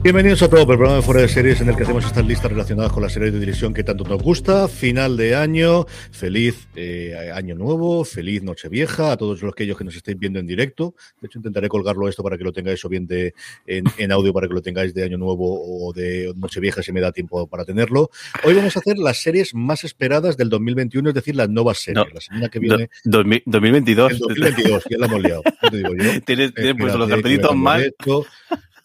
Bienvenidos a todo el programa de Fuera de Series en el que hacemos estas listas relacionadas con las series de televisión que tanto nos gusta. Final de año, feliz eh, año nuevo, feliz Nochevieja a todos los que ellos que nos estéis viendo en directo. De hecho, intentaré colgarlo esto para que lo tengáis o bien de, en, en audio para que lo tengáis de año nuevo o de Nochevieja si me da tiempo para tenerlo. Hoy vamos a hacer las series más esperadas del 2021, es decir, las nuevas series. No, la semana que viene. Do- 2000 2022. El 2022, ya la hemos liado. te digo yo. Tienes, tienes puesto los me mal. esto.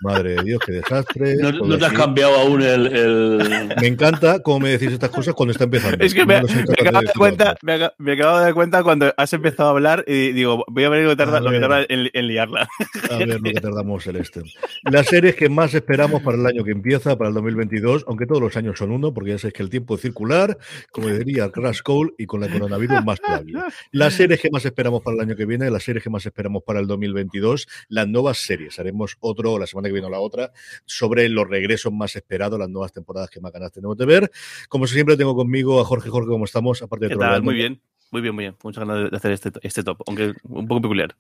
Madre de Dios, qué desastre. No, te has cambiado aún el. el- Me encanta cómo me decís estas cosas cuando está empezando. Es que me, No me de cuenta, me, acabo, me acabo de dar cuenta cuando has empezado a hablar y digo, voy a ver lo que tarda, A lo que ver. tarda en, en liarla. A ver lo que tardamos el este. Las series que más esperamos para el año que empieza, para el 2022, aunque todos los años son uno, porque ya sabéis que el tiempo es circular, como diría Crash Cole, y con la coronavirus más todavía. Las series que más esperamos para el año que viene, las series que más esperamos para el 2022, las nuevas series. Haremos otro, la semana que viene o la otra, sobre los regresos más esperados, las nuevas temporadas que más ganas tenemos de ver. Como siempre, tengo conmigo a Jorge Jorge, ¿cómo estamos? Aparte de ¿Qué tal? Muy bien, muy bien, muy bien. Muchas ganas de hacer este, este top, aunque un poco peculiar.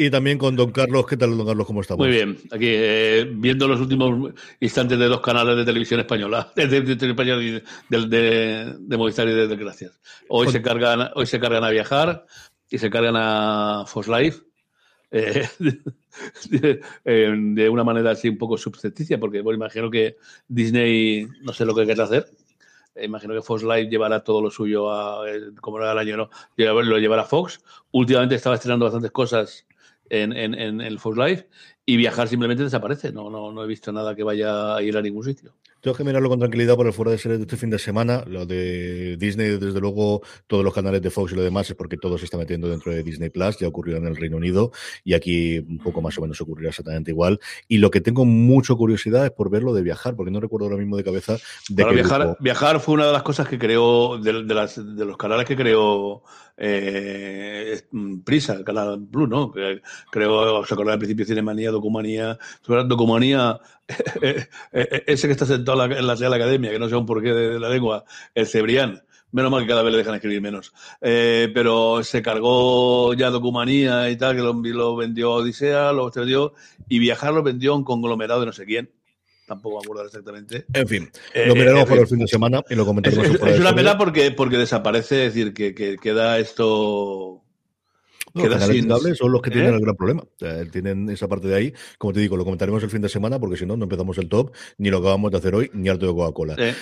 Y también con Don Carlos. ¿Qué tal, Don Carlos? ¿Cómo estamos? Muy bien, aquí eh, viendo los últimos instantes de dos canales de televisión española, de, de, de, de, de, de- de Movistar y de Desgracias. Hoy Con- se cargan, hoy se cargan a viajar y se cargan a Fox Life. eh, de, una manera así un poco subcepticia, porque bueno, imagino que Disney no sé lo que quiere hacer. Eh, Imagino que Fox Live llevará todo lo suyo a, eh, como era el año, ¿no? Lo llevará Fox. Últimamente estaba estrenando bastantes cosas en, en, en el Fox Live y viajar simplemente desaparece. No, no, no he visto nada que vaya a ir a ningún sitio. Tengo que mirarlo con tranquilidad por el fuera de series de este fin de semana. Lo de Disney, desde luego, todos los canales de Fox y lo demás es porque todo se está metiendo dentro de Disney Plus. Ya ocurrió en el Reino Unido y aquí un poco más o menos ocurrirá exactamente igual. Y lo que tengo mucha curiosidad es por ver lo de viajar, porque no recuerdo ahora mismo de cabeza de qué viajar, grupo. viajar fue una de las cosas que creó, de, de las, de los canales que creó eh, Prisa, el canal Blue, ¿no? Creó, ¿os acordáis al principio? Cinemanía, Documanía, sobre Documanía, ese que está sentado en la, en la Real Academia, que no sé un porqué de, de la lengua, el Cebrián. Menos mal que cada vez le dejan escribir menos. Eh, pero se cargó ya Documanía y tal, que lo, lo vendió Odisea, lo vendió, y Viajar lo vendió a un conglomerado de no sé quién. Tampoco me acuerdo exactamente. En fin, Eh, lo miraremos eh, por eh, el fin de semana y lo Es, comentaremos. es- es de una pena porque, porque desaparece, es decir, que, que queda esto. Los queda canales sin- cables son los que tienen ¿Eh? el gran problema. O sea, tienen esa parte de ahí. Como te digo, lo comentaremos el fin de semana porque si no, no empezamos el top, ni lo acabamos de hacer hoy, ni harto de Coca-Cola. eh,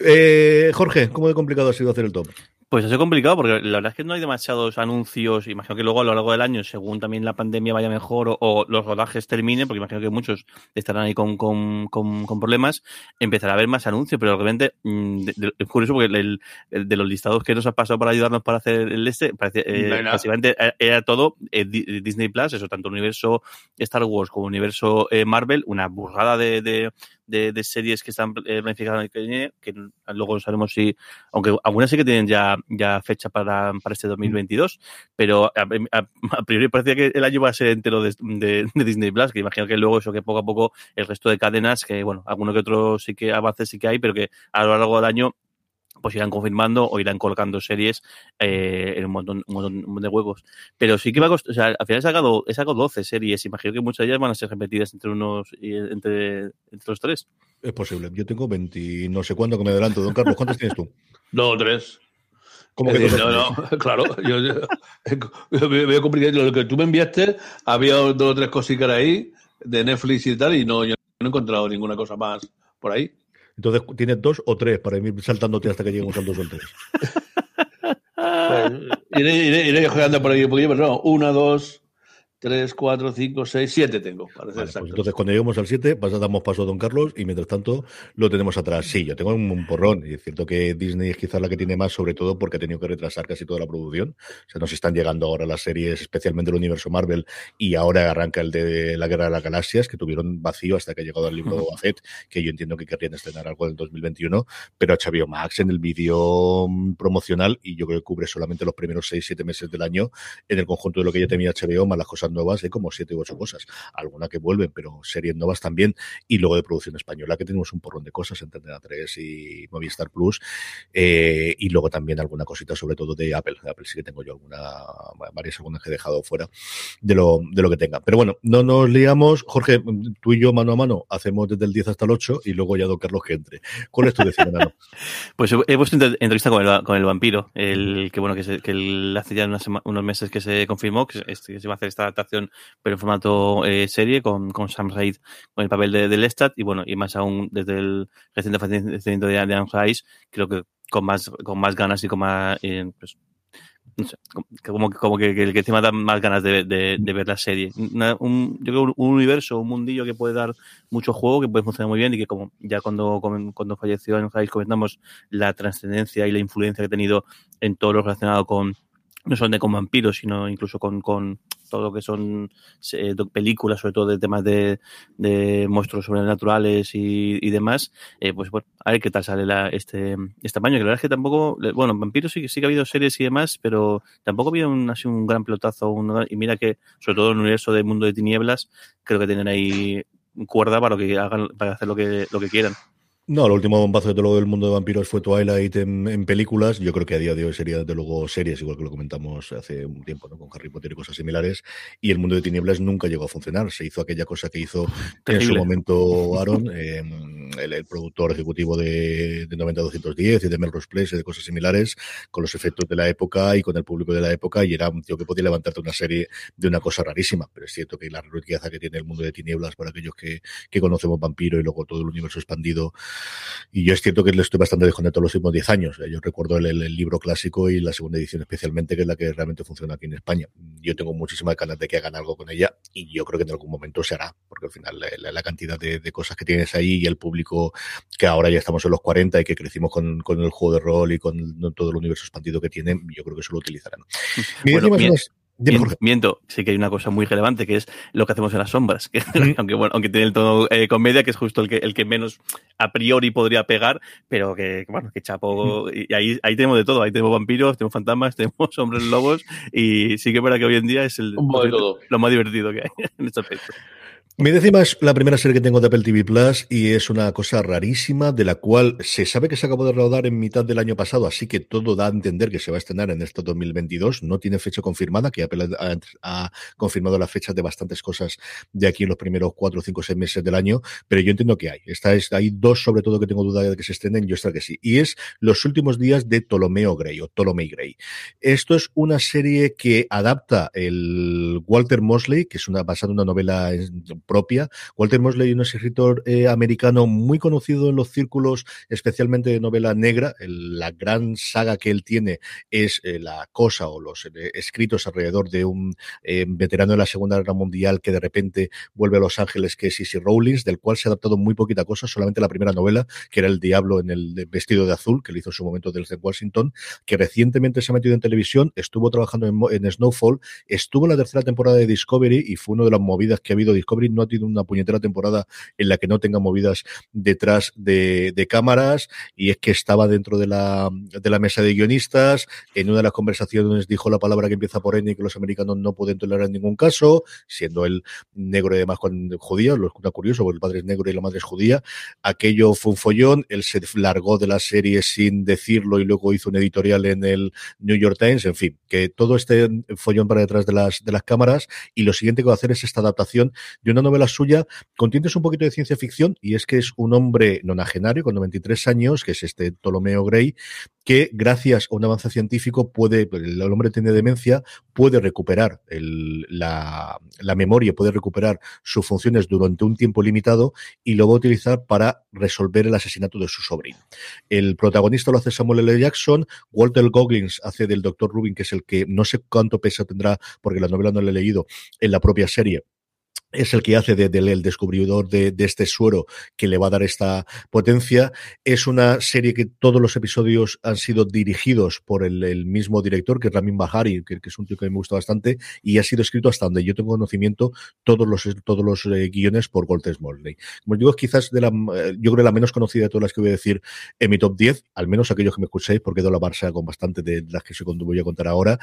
Eh, Jorge, ¿cómo de complicado ha sido hacer el top? Pues ha sido complicado porque la verdad es que no hay demasiados anuncios. Imagino que luego a lo largo del año, según también la pandemia vaya mejor o, o los rodajes terminen, porque imagino que muchos estarán ahí con, con, con, con problemas, empezará a haber más anuncios. Pero realmente mm, de- de- es curioso porque el, el de los listados que nos ha pasado para ayudarnos para hacer el este, parece, eh, No básicamente era- era todo eh, Di- Disney Plus, eso, tanto el universo Star Wars como el universo eh, Marvel, una burrada de, de, de, de series que están eh, planificadas que que luego no sabemos si aunque algunas sí que tienen ya, ya fecha para, para este 2022, pero a, a- a priori parecía que el año va a ser entero de, de- de Disney Plus, que imagino que luego eso que poco a poco el resto de cadenas, que bueno, alguno que otro sí que avances sí que hay, pero que a lo largo del año pues irán confirmando o irán colocando series eh, en un montón, un montón de huevos. Pero sí que va a costar, o sea, al final he sacado, he sacado 12 series, imagino que muchas de ellas van a ser repetidas entre unos, y entre, entre los tres. Es posible. Yo tengo 20 y no sé cuándo que me adelanto. Don Carlos, ¿cuántos tienes tú? dos o tres. ¿Cómo que o no, tres? no, claro. Yo, yo- complicado. Lo que tú me enviaste, había dos o tres cositas ahí de Netflix y tal, y no, yo no he encontrado ninguna cosa más por ahí. Entonces, ¿tienes dos o tres para ir saltándote hasta que lleguemos al dos o al tres? Pues, iré, iré, iré jugando por ahí un poquillo, pero no, una, dos, tres, cuatro, cinco, seis, siete tengo. Para ser Vale, pues entonces, cuando lleguemos al 7, damos paso a Don Carlos y mientras tanto lo tenemos atrás. Sí, yo tengo un, un porrón y es cierto que Disney es quizás la que tiene más, sobre todo porque ha tenido que retrasar casi toda la producción. O sea, nos están llegando ahora las series, especialmente el universo Marvel, y ahora arranca el de la Guerra de las Galaxias, que tuvieron vacío hasta que ha llegado el libro de Boba Fett, que yo entiendo que querrían estrenar algo del 2021, pero HBO Max en el vídeo mm, promocional y yo creo que cubre solamente los primeros 6-7 meses del año en el conjunto de lo que ya tenía HBO, más las cosas nuevas, hay como siete u ocho cosas. Alguna que vuelven, pero series nuevas también. Y luego de producción española, que tenemos un porrón de cosas entre Antena 3 y Movistar Plus. Eh, y luego también alguna cosita, sobre todo de Apple. Apple sí que tengo yo alguna, varias algunas que he dejado fuera de lo, de lo que tenga. Pero bueno, no nos liamos. Jorge, tú y yo mano a mano hacemos desde el 10 hasta el 8 y luego ya don Carlos que entre. ¿Cuál es tu decisión, Pues he puesto entrevista con el, con el vampiro, el que bueno, que, se, que hace ya unos meses que se confirmó que, se va a hacer esta adaptación, pero en formato eh, serie, con, con Sam Raid con el papel de, de Lestat, y bueno, y más aún desde el reciente fallecimiento de, de Anne Rice, creo que con más, con más ganas y con más, eh, pues, no sé, como, como que, que, que encima da más ganas de, de, de ver la serie. Una, un, yo creo un, un universo, un mundillo que puede dar mucho juego, que puede funcionar muy bien y que como ya cuando, cuando falleció en Javis comentamos la trascendencia y la influencia que ha tenido en todo lo relacionado con no solamente con vampiros, sino incluso con, con todo lo que son eh, películas, sobre todo de temas de, de monstruos sobrenaturales y, y demás, eh, pues bueno, a ver qué tal sale la, este, este año, que la verdad es que tampoco, bueno, vampiros sí, sí que ha habido series y demás, pero tampoco ha habido un, así un gran pelotazo, un, y mira que, sobre todo en el universo de Mundo de Tinieblas, creo que tienen ahí cuerda para que hagan, para hacer lo que, lo que quieran. No, el último bombazo de todo del mundo de vampiros fue Twilight en, en, películas. Yo creo que a día de hoy sería desde luego series, igual que lo comentamos hace un tiempo, ¿no? Con Harry Potter y cosas similares. Y el mundo de tinieblas nunca llegó a funcionar. Se hizo aquella cosa que hizo Terrible. en su momento Aaron, eh, el, el, productor ejecutivo de, de 90210 y de Melrose Place y de cosas similares, con los efectos de la época y con el público de la época. Y era un tío que podía levantarte una serie de una cosa rarísima. Pero es cierto que la riqueza que tiene el mundo de tinieblas para aquellos que, que conocemos vampiro y luego todo el universo expandido y yo es cierto que le estoy bastante desconectado los últimos 10 años. Yo recuerdo el, el, el, libro clásico y la segunda edición especialmente, que es la que realmente funciona aquí en España. Yo tengo muchísimas ganas de que hagan algo con ella y yo creo que en algún momento se hará, porque al final la, la cantidad de, de, cosas que tienes ahí y el público que ahora ya estamos en los 40 y que crecimos con, con el juego de rol y con todo el universo expandido que tienen, yo creo que eso lo utilizarán. Bueno, Miento, sí que hay una cosa muy relevante que es lo que hacemos en las sombras, que, mm. aunque bueno, aunque tiene el tono eh, comedia, que es justo el que, el que menos a priori podría pegar, pero que, bueno, que chapo, mm. y ahí, ahí tenemos de todo, ahí tenemos vampiros, tenemos fantasmas, tenemos hombres lobos, y sí que es verdad que hoy en día es el, lo más divertido que hay en este aspecto. Mi décima es la primera serie que tengo de Apple TV Plus y es una cosa rarísima de la cual se sabe que se acabó de rodar en mitad del año pasado, así que todo da a entender que se va a estrenar en este 2022. No tiene fecha confirmada, que Apple ha, confirmado las fechas de bastantes cosas de aquí en los primeros cuatro, cinco, seis meses del año, pero yo entiendo que hay. Esta es, hay dos sobre todo que tengo duda de que se estrenen, yo esta que sí. Y es Los últimos días de Ptolomeo Gray o Ptolomei Gray. Esto es una serie que adapta el Walter Mosley, que es una basada en una novela propia. Walter Mosley, un escritor eh, americano muy conocido en los círculos, especialmente de novela negra. La gran saga que él tiene es eh, la cosa o los eh, escritos alrededor de un veterano de la Segunda Guerra Mundial que de repente vuelve a Los Ángeles, que es C.C. Rowling, del cual se ha adaptado muy poquita cosa, solamente la primera novela, que era El Diablo en el vestido de azul, que le hizo en su momento desde Washington, que recientemente se ha metido en televisión, estuvo trabajando en, en Snowfall, estuvo en la tercera temporada de Discovery y fue una de las movidas que ha habido. Discovery no ha tenido una puñetera temporada en la que no tenga movidas detrás de, cámaras y es que estaba dentro de la, de la mesa de guionistas, en una de las conversaciones dijo la palabra que empieza por N y que los americanos no pueden tolerar en ningún caso, siendo él negro y además con judía, lo es curioso porque el padre es negro y la madre es judía, aquello fue un follón, él se largó de la serie sin decirlo y luego hizo un editorial en el New York Times, en fin, que todo este follón para detrás de las, de las cámaras y lo siguiente que va a hacer es esta adaptación de una novela suya contiene un poquito de ciencia ficción y es que es un hombre nonagenario con 93 años, que es este Ptolomeo Gray, que gracias a un avance científico puede, el hombre tiene demencia, puede recuperar la, memoria, puede recuperar sus funciones durante un tiempo limitado y lo va a utilizar para resolver el asesinato de su sobrino. El protagonista lo hace Samuel L. Jackson, Walter Goggins hace del Dr. Rubin, que es el que no sé cuánto peso tendrá, porque la novela no la he leído, en la propia serie es el que hace de, el descubridor de, de, este suero que le va a dar esta potencia. Es una serie que todos los episodios han sido dirigidos por el, el mismo director, que es Ramin Bahari, que, que, es un tío que me gusta bastante, y ha sido escrito hasta donde yo tengo conocimiento todos los, todos los eh, guiones por Gold Smalley. Como digo, quizás de la, eh, yo creo la menos conocida de todas las que voy a decir en mi top 10, al menos aquellos que me escuchéis, porque he dado la Barça con bastante de las que se voy a contar ahora.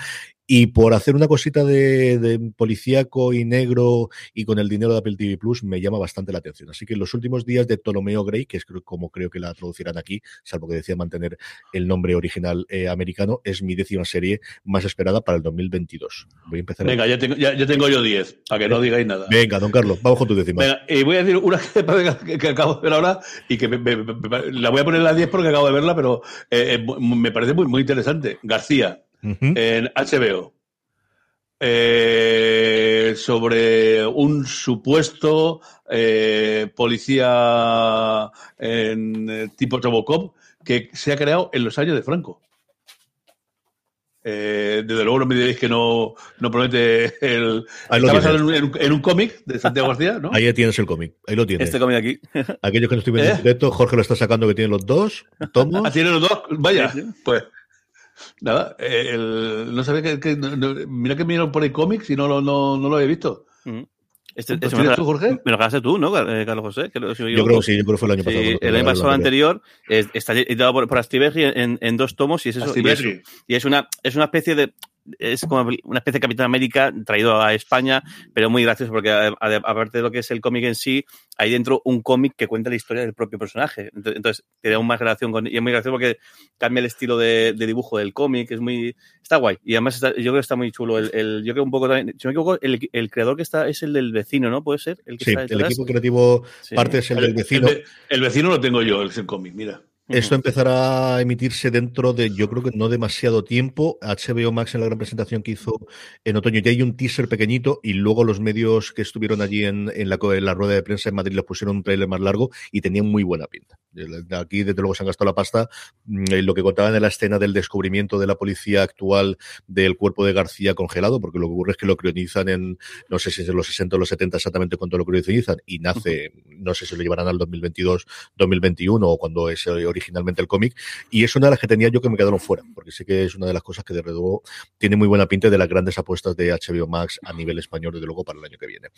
Y por hacer una cosita de, de policíaco y negro y con el dinero de Apple TV Plus me llama bastante la atención. Así que los últimos días de Ptolomeo Gray, que es como creo que la traducirán aquí, salvo que decía mantener el nombre original eh, americano, es mi décima serie más esperada para el 2022. Voy a empezar. Venga, ya tengo, ya, ya tengo yo 10, para que no digáis nada. Venga, don Carlos, vamos con tu décima. Venga, y voy a decir una que, que, acabo de ver ahora y que me, me, me, la voy a poner a la 10 porque acabo de verla, pero eh, me parece muy, muy interesante. García, uh -huh. en HBO eh, sobre un supuesto eh, policía en, eh, tipo Robocop que se ha creado en los años de Franco. Eh, desde luego no me diréis que no, no promete el. Ahí está basado en un, en un, en un cómic de Santiago García, ¿no? Ahí tienes el cómic, ahí lo tienes. Este cómic aquí. Aquellos que no estoy viendo en directo, Jorge lo está sacando que tiene los dos tomos. Ah, tiene los dos, vaya, pues. Nada, el, no sabía que, que no, mira que miro por el cómics y no, no, no, no lo he visto. Mm. Este, este me, lo, tú, Jorge? me lo ganaste tú, ¿no, eh, Carlos José? Que lo, yo, yo, creo que sí, yo creo que fue el año pasado. Sí, el año pasado anterior eh, está editado por, por Astiberri en, en, dos tomos y es eso. Y es, y es, una, es una especie de es como una especie de Capitán América traído a España, pero muy gracioso porque aparte de lo que es el cómic en sí, hay dentro un cómic que cuenta la historia del propio personaje. Entonces, te da más relación con... Y es muy gracioso porque cambia el estilo de, de dibujo del cómic, es muy... Está guay. Y además está, yo creo que está muy chulo. El, el, yo creo un poco también... Si me equivoco, el, el, creador que está es el del vecino, ¿no? ¿Puede ser? El que sí, está el equipo creativo sí. parte es el, del vecino. El, vecino lo tengo yo, el cómic, mira. Esto empezará a emitirse dentro de, yo creo que no demasiado tiempo. HBO Max en la gran presentación que hizo en otoño ya hay un teaser pequeñito y luego los medios que estuvieron allí en, en, la, en la, rueda de prensa en Madrid les pusieron un trailer más largo y tenían muy buena pinta. Aquí, desde luego, se han gastado la pasta. Mm, lo que contaban en la escena del descubrimiento de la policía actual del cuerpo de García congelado, porque lo que ocurre es que lo crionizan en, no sé si es en los 60 o los 70 exactamente cuando lo crionizan y nace, no sé si lo llevarán al 2022, 2021 o cuando es originalmente el cómic, y es una de las que tenía yo que me quedaron fuera, porque sé que es una de las cosas que de luego tiene muy buena pinta de las grandes apuestas de HBO Max a nivel español, desde luego, para el año que viene.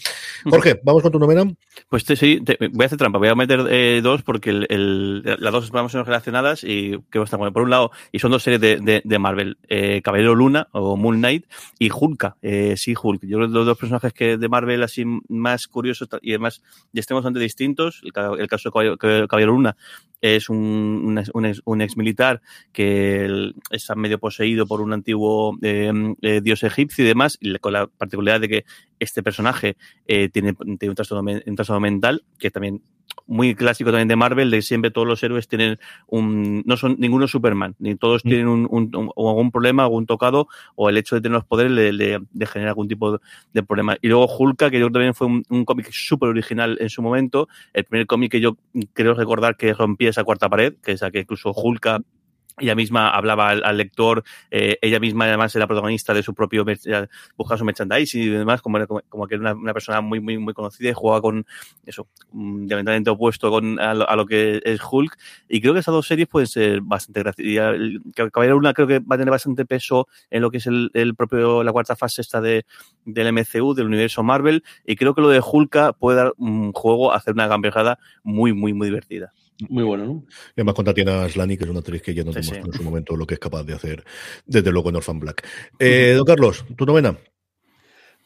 Jorge, ¿vamos con tu novena? Pues te, sí, te, voy a hacer trampa, voy a meter eh, dos porque el, el, las dos vamos a relacionadas y que están bueno. Por un lado, y son dos series de, de, de Marvel, eh, Caballero Luna o Moon Knight y Hulka, eh, sí, Hulk. Yo creo que los dos personajes que de Marvel así más curiosos y además de extremos bastante distintos, el, el caso de Caballero, Caballero Luna es un, un, un, ex, un, ex, militar que está medio poseído por un antiguo eh, eh, dios egipcio y demás, y con la particularidad de que este personaje eh, tiene, tiene un, trastorno, un trastorno mental, que también muy clásico también de Marvel, de siempre todos los héroes tienen un, no son ninguno Superman, ni todos mm. tienen un, un, un, algún problema, algún tocado, o el hecho de tener los poderes le, le, le genera algún tipo de problema. Y luego Hulka, que yo también fue un, un cómic súper original en su momento, el primer cómic que yo creo recordar que rompía esa cuarta pared, que es la que incluso Hulka ella misma hablaba al, lector, eh, ella misma además era protagonista de su propio, buscaba su merchandising y demás, como, como, como que era una, persona muy, muy, muy conocida y jugaba con eso, diametralmente opuesto con, a, lo, a, lo, que es Hulk. Y creo que esas dos series pueden ser bastante graciosas. Caballero Luna creo que va a tener bastante peso en lo que es el, el propio, la cuarta fase esta de, del MCU, del universo Marvel. Y creo que lo de Hulk puede dar un juego hacer una gamberjada muy, muy, muy divertida. Muy bueno, ¿no? Y además contra tiene a Slani, que es una actriz que ya no sí, sí. en su momento lo que es capaz de hacer, desde luego, en Orphan Black. Eh, don Carlos, ¿tu novena?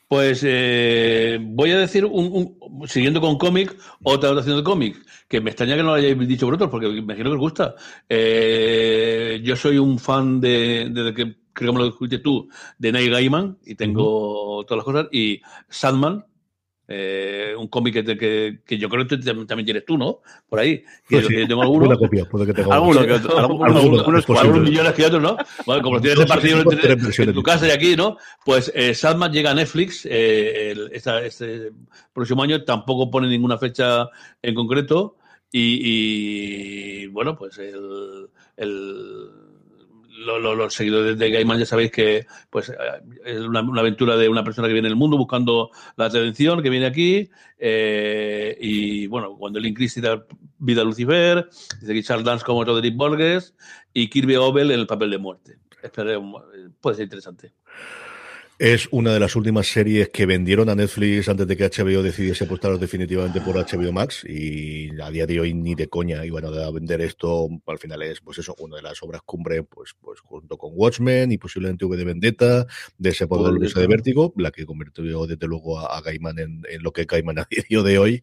Pues eh, voy a decir, un, un, siguiendo con cómic, otra adaptación de cómic, que me extraña que no lo hayáis dicho vosotros, porque me imagino que os gusta. Eh, yo soy un fan de, de, que creo que me lo escuché tú, de Neil Gaiman, y tengo uh -huh. todas las cosas, y Sandman, eh, un cómic que, que, que, yo creo que también tienes tú, ¿no? Por ahí. Que, sí, tengo alguno. Una copia, puede que algunos, algunos, algunos, algunos millones que otros, ¿no? Bueno, como tienes repartido en, en, tu casa y aquí, ¿no? Pues eh, llega a Netflix eh, el, esta, este próximo año, tampoco pone ninguna fecha en concreto. Y, y bueno, pues el, el los seguidores de Gaiman ya sabéis que pues eh, es una, aventura de una persona que viene en el mundo buscando la atención, que viene aquí, eh, y bueno, cuando el Christie da vida a Lucifer, dice que Charles Dance como Roderick Borges y Kirby Obel en el papel de muerte. Esperemos, puede ser interesante. Es una de las últimas series que vendieron a Netflix antes de que HBO decidiese apostar definitivamente por HBO Max y a día de hoy ni de coña iban a vender esto. Al final es, pues eso, una de las obras cumbre, pues, pues junto con Watchmen y posiblemente V de Vendetta, de ese poder de Vértigo, la que convirtió desde luego a, Gaiman en, lo que Gaiman a día de hoy.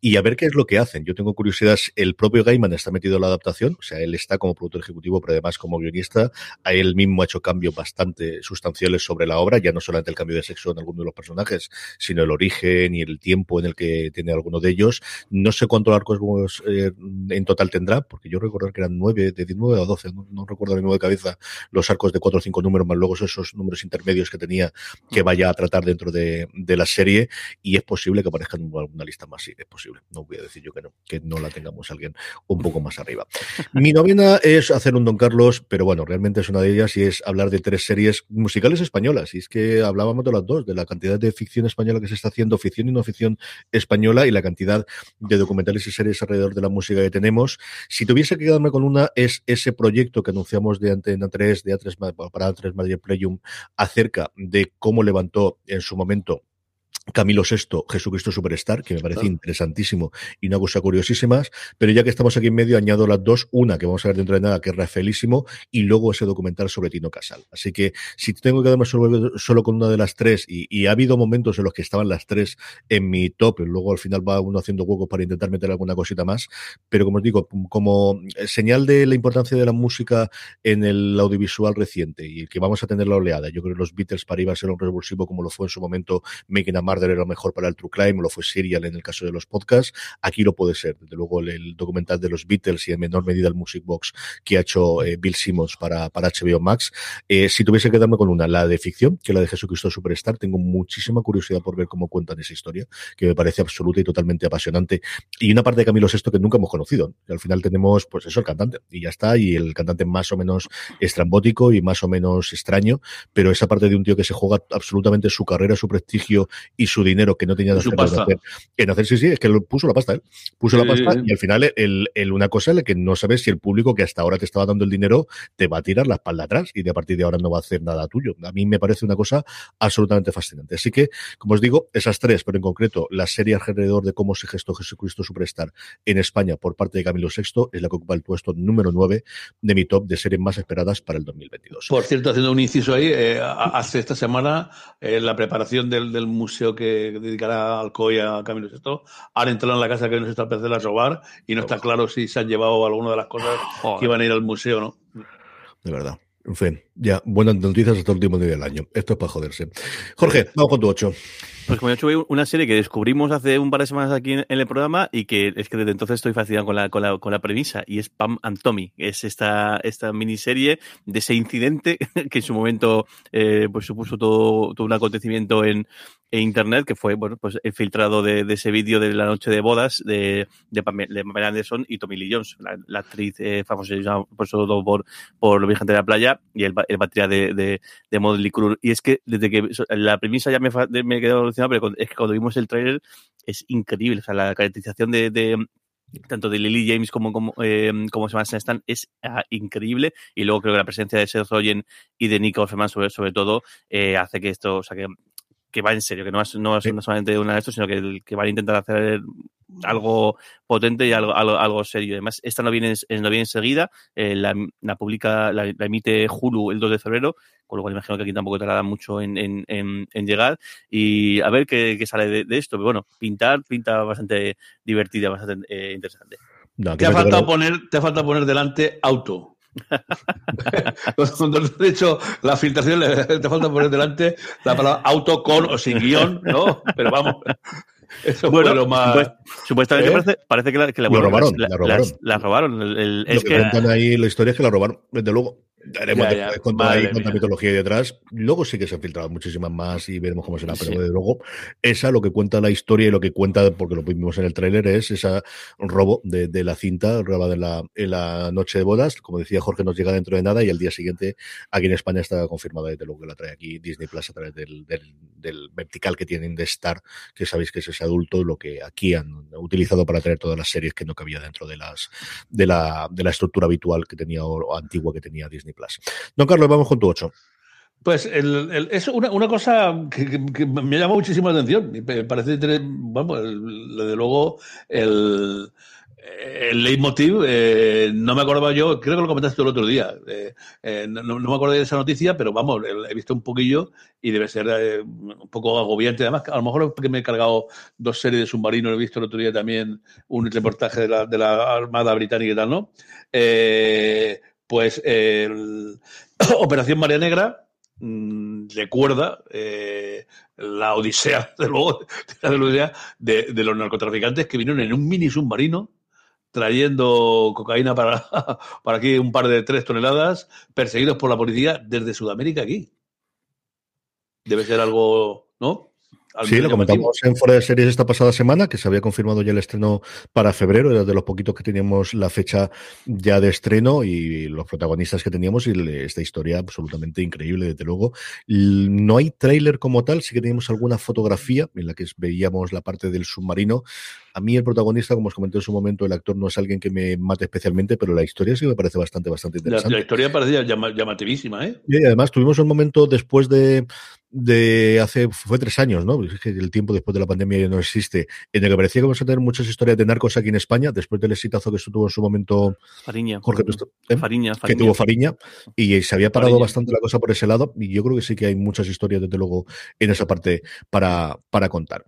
Y a ver qué es lo que hacen. Yo tengo curiosidad. El propio Gaiman está metido en la adaptación, o sea, él está como productor ejecutivo, pero además como guionista. A él mismo ha hecho cambios bastante sustanciales sobre la obra, ya no solamente el cambio de sexo en alguno de los personajes, sino el origen y el tiempo en el que tiene alguno de ellos. No sé cuántos arcos eh, en total tendrá, porque yo recuerdo que eran nueve, de 19 a 12, no, recuerdo de nuevo de cabeza los arcos de cuatro o cinco números, más luego esos números intermedios que tenía que vaya a tratar dentro de, la serie, y es posible que aparezca en alguna lista más, sí, es posible. No voy a decir yo que no, que no la tengamos alguien un poco más arriba. Mi novena es hacer un Don Carlos, pero bueno, realmente es una de ellas y es hablar de tres series musicales españolas, y es que hablaba de las dos, de la cantidad de ficción española que se está haciendo, ficción y no ficción española, y la cantidad de documentales y series alrededor de la música que tenemos. Si tuviese que quedarme con una, es ese proyecto que anunciamos de Antena 3, de A3, para A3 Media Playum, acerca de cómo levantó en su momento Camilo VI, Jesucristo Superstar, que me parece interesantísimo y una cosa curiosísima, pero ya que estamos aquí en medio, añado las dos, una que vamos a ver dentro de nada, que es Rafaelísimo, y luego ese documental sobre Tino Casal. Así que si tengo que quedarme solo, con una de las tres, y, ha habido momentos en los que estaban las tres en mi top, y luego al final va uno haciendo huecos para intentar meter alguna cosita más, pero como os digo, como señal de la importancia de la música en el audiovisual reciente y que vamos a tener la oleada, yo creo que los Beatles para ir a ser un revulsivo como lo fue en su momento Making a era lo mejor para el True Crime, lo fue Serial en el caso de los podcasts, aquí lo puede ser. Desde luego el, documental de los Beatles y en menor medida el Music Box que ha hecho eh, Bill Simmons para, para HBO Max. Eh, si tuviese que darme con una, la de ficción, que la de Jesucristo Superstar, tengo muchísima curiosidad por ver cómo cuentan esa historia, que me parece absoluta y totalmente apasionante. Y una parte de Camilo Sesto que nunca hemos conocido. Al final tenemos, pues eso, el cantante, y ya está, y el cantante más o menos estrambótico y más o menos extraño, pero esa parte de un tío que se juega absolutamente su carrera, su prestigio y su dinero que no tenía de hacer, en hacer, sí, sí, es que puso la pasta, él. Puso la pasta y al final el, el, una cosa es que no sabes si el público que hasta ahora te estaba dando el dinero te va a tirar la espalda atrás y de a partir de ahora no va a hacer nada tuyo. A mí me parece una cosa absolutamente fascinante. Así que, como os digo, esas tres, pero en concreto la serie alrededor de cómo se gestó Jesucristo Superstar en España por parte de Camilo VI es la que ocupa el puesto número 9 de mi top de series más esperadas para el 2022. Por cierto, haciendo un inciso ahí, eh, hace esta semana eh, la preparación del, del museo que dedicará Alcoy a Camilo Sesto, han entrado en la casa que nos está empezando a robar y no está claro si se han llevado alguna de las cosas que iban a ir al museo, ¿no? De verdad. En fin, ya, buenas noticias hasta el último día del año. Esto es para joderse. Jorge, vamos con tu 8. Pues como he hecho una serie que descubrimos hace un par de semanas aquí en, el programa y que es que desde entonces estoy fascinado con la, con la, con la premisa y es Pam and Tommy. Es esta, esta miniserie de ese incidente que en su momento eh, pues supuso todo, todo un acontecimiento en, en internet que fue bueno pues el filtrado de, de ese vídeo de la noche de bodas de, de, Pamela, Anderson y Tommy Lee Jones, la, actriz eh, famosa por todo por, por Virgen de la Playa y el, el batería de, de, de Model Crew. Y es que desde que la premisa ya me, me quedó pero es que cuando vimos el trailer es increíble. O sea, la caracterización de, tanto de Lily James como, como, eh, como Sebastian Stan es ah, increíble y luego creo que la presencia de Seth Rogen y de Nico Offerman sobre, sobre todo eh, hace que esto, o sea que, que va en serio, que no es, no es solamente una de estos, sino que, que van a intentar hacer algo potente y algo, algo, serio. Además, esta no viene, no viene enseguida, eh, la, la, publica, la, emite Hulu el 2 de febrero, con lo cual imagino que aquí tampoco tardará mucho en, en, en, llegar. Y a ver qué, qué sale de, esto. Pero bueno, pintar, pinta bastante divertida, bastante eh, interesante. te, ha faltado poner, te ha faltado poner delante auto. De hecho la filtración te falta poner delante la palabra auto con o sin guion, ¿no? Pero vamos. Eso bueno, fue lo más. supuestamente ¿Eh? parece, que, la, que la, robaron. La, robaron. La, robaron. El, es lo que, que ahí la historia es que la robaron, desde luego. Haremos Ya, con madre ahí, con la mitología detrás. Luego sí que se han filtrado muchísimas más y veremos cómo será. Pero Sí. desde luego, esa lo que cuenta la historia y lo que cuenta, porque lo vimos en el tráiler, es ese robo de, de la cinta robada en la, en la noche de bodas. Como decía Jorge, nos llega dentro de nada y al día siguiente aquí en España está confirmado desde luego que la trae aquí Disney Plus a través del, del, del vertical que tienen de Star, que sabéis que es ese adulto, lo que aquí han utilizado para traer todas las series que no cabía dentro de las de la, de la estructura habitual que tenía o antigua que tenía Disney Plus. Don Carlos, vamos con tu 8. Pues el- es una, cosa que, que- que me llama muchísimo la atención. Me parece, vamos, el- desde luego, el, leitmotiv, eh, no me acordaba yo, creo que lo comentaste el otro día. eh, eh, no, me acuerdo de esa noticia, pero vamos, he visto un poquillo y debe ser un poco agobiante. Además, a lo mejor es porque me he cargado dos series de submarinos, he visto el otro día también un reportaje de la, de la Armada Británica y tal, ¿no? Eh, pues el- Operación María Negra mm, recuerda eh, la odisea, de luego, de, de los narcotraficantes que vinieron en un mini submarino trayendo cocaína para, para aquí un par de tres toneladas, perseguidos por la policía desde Sudamérica aquí. Debe ser algo, ¿no? Sí, lo comentamos en Fuera de Series esta pasada semana, que se había confirmado ya el estreno para febrero, era de los poquitos que teníamos la fecha ya de estreno y los protagonistas que teníamos y esta historia absolutamente increíble, desde luego. No hay tráiler como tal, sí que teníamos alguna fotografía en la que veíamos la parte del submarino. A mí el protagonista, como os comenté en su momento, el actor no es alguien que me mate especialmente, pero la historia sí me parece bastante, bastante La, interesante. la historia parecía llama- llamativísima, ¿eh? Y además tuvimos un momento después de, de hace, fue tres años, ¿no? El tiempo después de la pandemia ya no existe, en el que parecía que vamos a tener muchas historias de narcos aquí en España, después del exitazo que esto tuvo en su momento Fariña. Jorge, ¿eh? Fariña, que tuvo Fariña, y se había parado Fariña. bastante la cosa por ese lado, y yo creo que sí que hay muchas historias, desde luego, en esa parte para, para contar.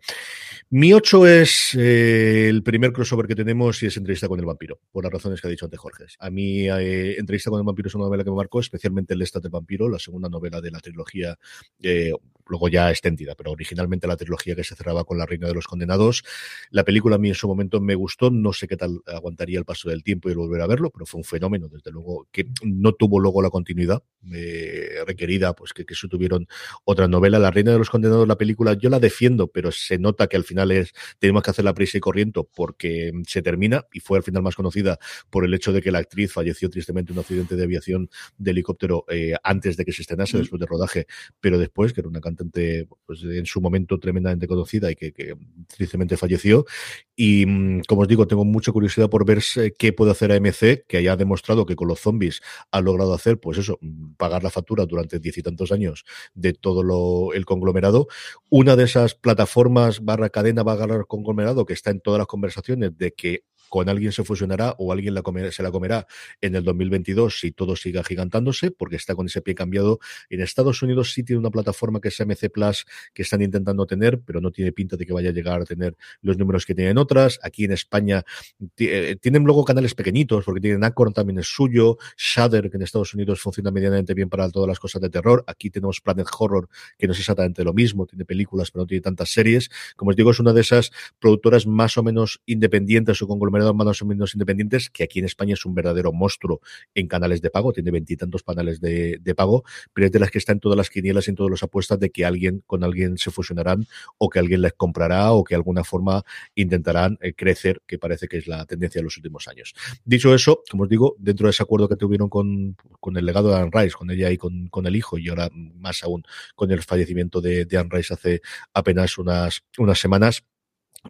Mi 8 es eh, el primer crossover que tenemos y es Entrevista con el vampiro, por las razones que ha dicho antes Jorge. A mí, eh, Entrevista con el vampiro es una novela que me marcó, especialmente el Lestat del vampiro, la segunda novela de la trilogía, eh, luego ya extendida, pero originalmente la trilogía que se cerraba con La Reina de los Condenados. La película a mí en su momento me gustó, no sé qué tal aguantaría el paso del tiempo y el volver a verlo, pero fue un fenómeno, desde luego, que no tuvo luego la continuidad eh, requerida, pues que, que tuvieron otra novela. La Reina de los Condenados, la película, yo la defiendo, pero se nota que al final es, tenemos que hacer la prisa y corriendo porque se termina y fue al final más conocida por el hecho de que la actriz falleció tristemente en un accidente de aviación de helicóptero eh, antes de que se estrenase, Mm. después del rodaje, pero después, que era una cantante pues, en su momento tremendamente conocida y que, que tristemente falleció. Y mm, como os digo, tengo mucha curiosidad por ver eh, qué puede hacer AMC, que haya demostrado que con los zombies ha logrado hacer, pues eso, mm, pagar la factura durante diez y tantos años de todo lo, el conglomerado. Una de esas plataformas barra cadena barra conglomerado que está en todas las conversaciones de que con alguien se fusionará o alguien se la comerá en el 2022 si todo siga gigantándose, porque está con ese pie cambiado. En Estados Unidos sí tiene una plataforma que es MC Plus que están intentando tener, pero no tiene pinta de que vaya a llegar a tener los números que tienen otras. Aquí en España eh, tienen luego canales pequeñitos, porque tienen Acorn también es suyo, Shudder, que en Estados Unidos funciona medianamente bien para todas las cosas de terror. Aquí tenemos Planet Horror, que no es exactamente lo mismo, tiene películas, pero no tiene tantas series. Como os digo, es una de esas productoras más o menos independientes o más o menos independientes, que aquí en España es un verdadero monstruo en canales de pago, tiene veintitantos canales de, de pago, pero es de las que está en todas las quinielas en todas las apuestas de que alguien con alguien se fusionarán o que alguien les comprará o que de alguna forma intentarán eh, crecer, que parece que es la tendencia de los últimos años. Dicho eso, como os digo, dentro de ese acuerdo que tuvieron con, con el legado de Anne Rice, con ella y con, con el hijo, y ahora más aún con el fallecimiento de, de Anne Rice hace apenas unas, unas semanas,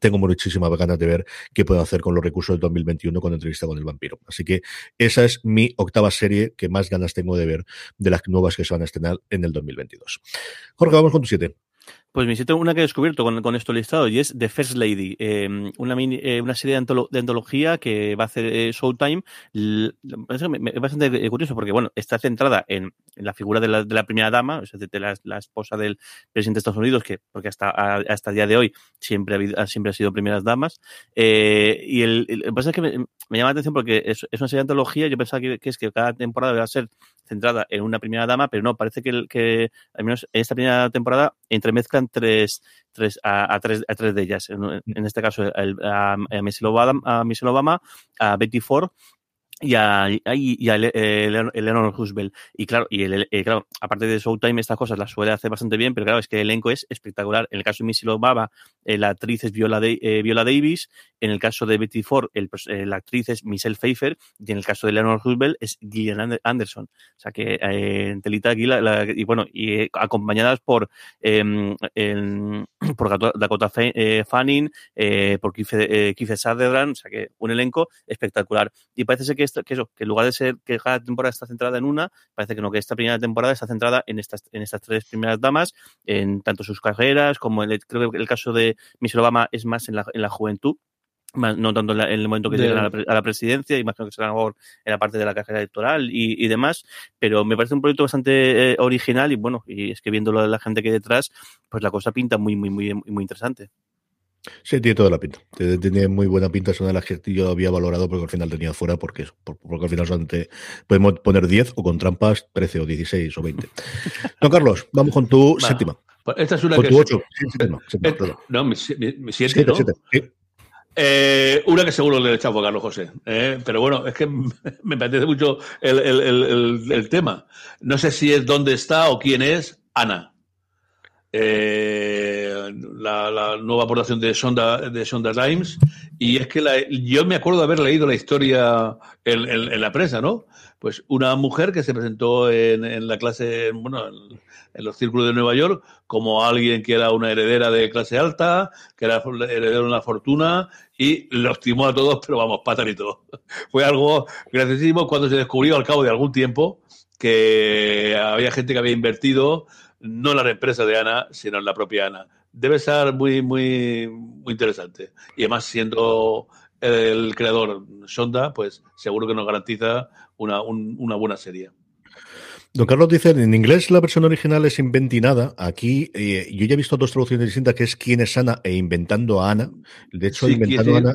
tengo muchísimas ganas de ver qué puedo hacer con los recursos del 2021 con entrevista con el vampiro. Así que esa es mi octava serie que más ganas tengo de ver de las nuevas que se van a estrenar en el 2022. Jorge, vamos con tu siete. Pues me siento una que he descubierto con, con esto listado y es The First Lady, eh, una, mini, eh, una serie de, antolo de, antología que va a hacer eh, Showtime. Es bastante curioso porque, bueno, está centrada en, en la figura de la, de la, primera dama, o sea, de, de la, la, esposa del presidente de Estados Unidos, que porque hasta, hasta el día de hoy siempre ha, habido, siempre ha sido primeras damas. Eh, y el, el, que pasa es que me, me, llama la atención porque es, es una serie de antología, yo pensaba que, que, es que cada temporada va a ser centrada en una primera dama, pero no, parece que, que al menos en esta primera temporada entremezclan tres, tres, a, a, tres, a tres de ellas. En, en este caso, el, a, Michelle Obama, a, Michelle Obama, a Betty Ford y a, y a Eleanor Roosevelt. Y claro, y el, claro, aparte de Showtime, estas cosas las suele hacer bastante bien, pero claro, es que el elenco es espectacular. En el caso de Missy Obama, la actriz es Viola, de, Viola Davis. En el caso de Betty Ford, el, la actriz es Michelle Pfeiffer. Y en el caso de Eleanor Roosevelt es Gillian Anderson. O sea que en telita aquí, y bueno, y acompañadas por, em, por Dakota Fanning, por Keith, Keith Sutherland, o sea que un elenco espectacular. Y parece ser que que eso, que en lugar de ser que cada temporada está centrada en una, parece que no, que esta primera temporada está centrada en estas, en estas tres primeras damas, en tanto sus carreras como el, creo que el caso de Michelle Obama es más en la, en la juventud, no tanto en, el momento que llegan a la, presidencia, imagino que será mejor en la parte de la carrera electoral y, demás, pero me parece un proyecto bastante eh, original y bueno, y es que viendo lo de la gente que hay detrás, pues la cosa pinta muy, muy, muy, muy interesante. Sí, tiene toda la pinta. Tiene muy buena pinta. Es una de las que yo había valorado porque al final tenía fuera, porque, porque al final solamente podemos poner 10 o con trampas 13 o 16 o 20. Don Carlos, vamos con tu séptima. Pues esta es una con que. Tu 8. Eh, no, mi, mi, siete, ¿no? Eh, una que seguro le he echado a Carlos José, eh, pero bueno, es que me apetece mucho el, el, el, el, tema. No sé si es dónde está o quién es Ana eh, la, nueva aportación de Sonda, de Sonda Times, y es que la, yo me acuerdo de haber leído la historia en, la prensa, ¿no? Pues una mujer que se presentó en, la clase, bueno, en, los círculos de Nueva York, como alguien que era una heredera de clase alta, que era heredera de una fortuna, y los timó a todos, pero vamos, patan y todo. Fue algo graciosísimo cuando se descubrió al cabo de algún tiempo que había gente que había invertido no en la empresa de Ana, sino en la propia Ana. Debe ser muy, muy, muy interesante. Y además, siendo el creador Sonda, pues seguro que nos garantiza una, una buena serie. Don Carlos dice, en inglés la versión original es Inventinada. Aquí eh, yo ya he visto dos traducciones distintas, que es Quién es Ana e Inventando a Ana. De hecho, Inventando a Ana,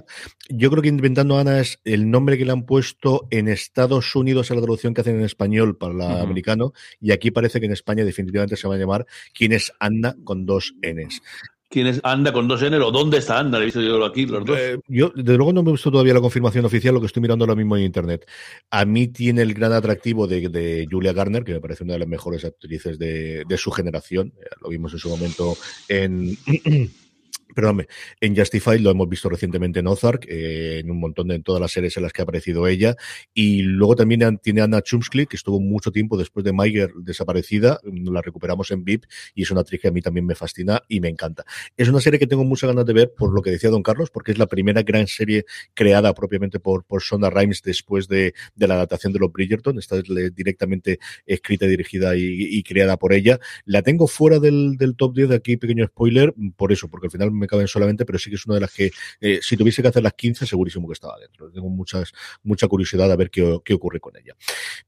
yo creo que Inventando a Ana es el nombre que le han puesto en Estados Unidos a la traducción que hacen en español para el americano, y aquí parece que en España definitivamente se va a llamar Quién es Ana con dos Ns quién anda con dos o dónde está anda, he visto yo aquí los dos. Eh, yo, desde luego, no me he visto todavía la confirmación oficial, lo que estoy mirando ahora mismo en internet. A mí tiene el gran atractivo de, Julia Garner, que me parece una de las mejores actrices de, de su generación. Eh, lo vimos en su momento en. perdóname, en Justified lo hemos visto recientemente en Ozark, eh, en un montón de en todas las series en las que ha aparecido ella. Y luego también tiene Anna Chumsky, que estuvo mucho tiempo después de Meiger desaparecida. La recuperamos en VIP y es una actriz que a mí también me fascina y me encanta. Es una serie que tengo muchas ganas de ver por lo que decía Don Carlos, porque es la primera gran serie creada propiamente por, por Sonda Rhimes después de, de la adaptación de los Bridgerton. Está directamente escrita, dirigida y, creada por ella. La tengo fuera del, del top 10 de aquí, pequeño spoiler, por eso, porque al final me caben solamente, pero sí que es una de las que, eh, si tuviese que hacer las 15, segurísimo que estaba dentro. Tengo muchas, mucha curiosidad a ver qué, qué ocurre con ella.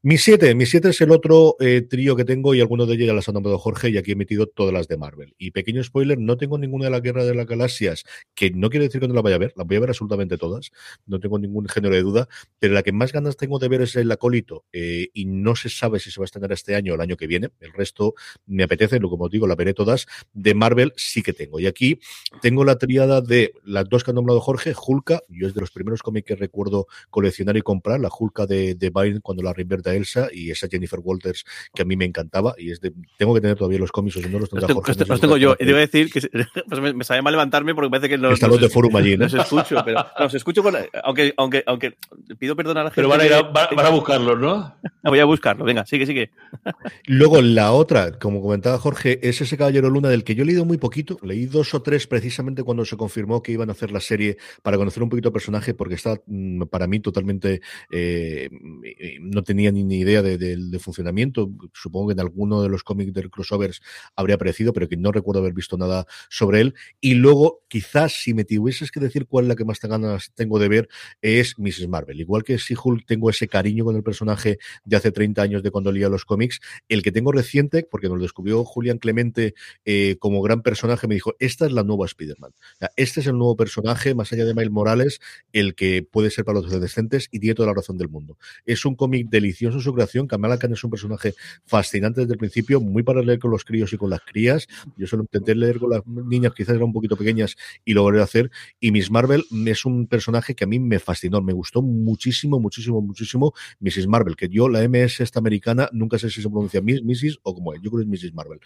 Mi 7, mi 7 es el otro eh, trío que tengo y algunos de ellos ya las ha nombrado Jorge y aquí he metido todas las de Marvel. Y pequeño spoiler, no tengo ninguna de la Guerra de las Galaxias, que no quiere decir que no la vaya a ver, las voy a ver absolutamente todas, no tengo ningún género de duda, pero la que más ganas tengo de ver es el acólito eh, y no se sabe si se va a estrenar este año o el año que viene. El resto me apetece, como os digo, la veré todas. De Marvel sí que tengo. Y aquí tengo la triada de las dos que ha nombrado Jorge, Hulka, yo es de los primeros cómics que recuerdo coleccionar y comprar, la Hulka de, de Byrne cuando la reinverte Elsa y esa Jennifer Walters que a mí me encantaba y es de, tengo que tener todavía los cómics o si no los tendrá Jorge. Los, tengo yo, y debo decir que pues me, me, sabe mal levantarme porque parece que los, Están los, de Forum allí, ¿no? Los escucho, pero los escucho con, aunque, aunque, aunque pido perdón a la gente. Pero van a, ir a, van a buscarlos, ¿no? Voy a buscarlo, venga, sigue, sigue. Luego la otra, como comentaba Jorge, es ese Caballero Luna del que yo he leído muy poquito, leí dos o tres precisamente cuando se confirmó que iban a hacer la serie para conocer un poquito el personaje, porque está mm, para mí totalmente, eh, no tenía ni, idea de, funcionamiento. Supongo que en alguno de los cómics del crossovers habría aparecido, pero que no recuerdo haber visto nada sobre él. Y luego, quizás, si me tuvieses que decir cuál es la que más ganas tengo de ver, es Mrs. Marvel. Igual que si Hulk tengo ese cariño con el personaje de hace 30 años de cuando leía los cómics, el que tengo reciente, porque nos lo descubrió Julián Clemente eh, como gran personaje, me dijo, esta es la nueva Spider-Man. este es el nuevo personaje, más allá de Miles Morales, el que puede ser para los adolescentes y tiene toda la razón del mundo. Es un cómic delicioso en su creación. Kamala Khan es un personaje fascinante desde el principio, muy para leer con los críos y con las crías. Yo solo intenté leer con las niñas, quizás eran un poquito pequeñas y lo volveré a hacer. Y Miss Marvel es un personaje que a mí me fascinó, me gustó muchísimo, muchísimo, muchísimo Mrs. Marvel, que yo, la MS esta americana, nunca sé si se pronuncia Miss, Mrs. o como es, yo creo que es Mrs. Marvel.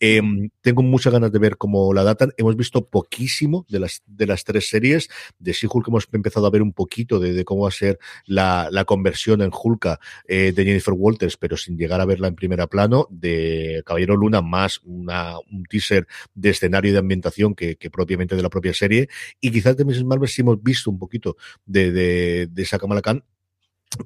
Em, tengo muchas ganas de ver cómo la datan. Hemos visto poquísimo de las, de las tres series. De She-Hulk hemos empezado a ver un poquito de, cómo va a ser la, conversión en Hulka eh, de Jennifer Walters, pero sin llegar a verla en primera plano. De Caballero Luna, más una, un teaser de escenario y de ambientación que, propiamente de la propia serie. Y quizás de Mrs. Marvel sí hemos visto un poquito de, de, de esa Kamala Khan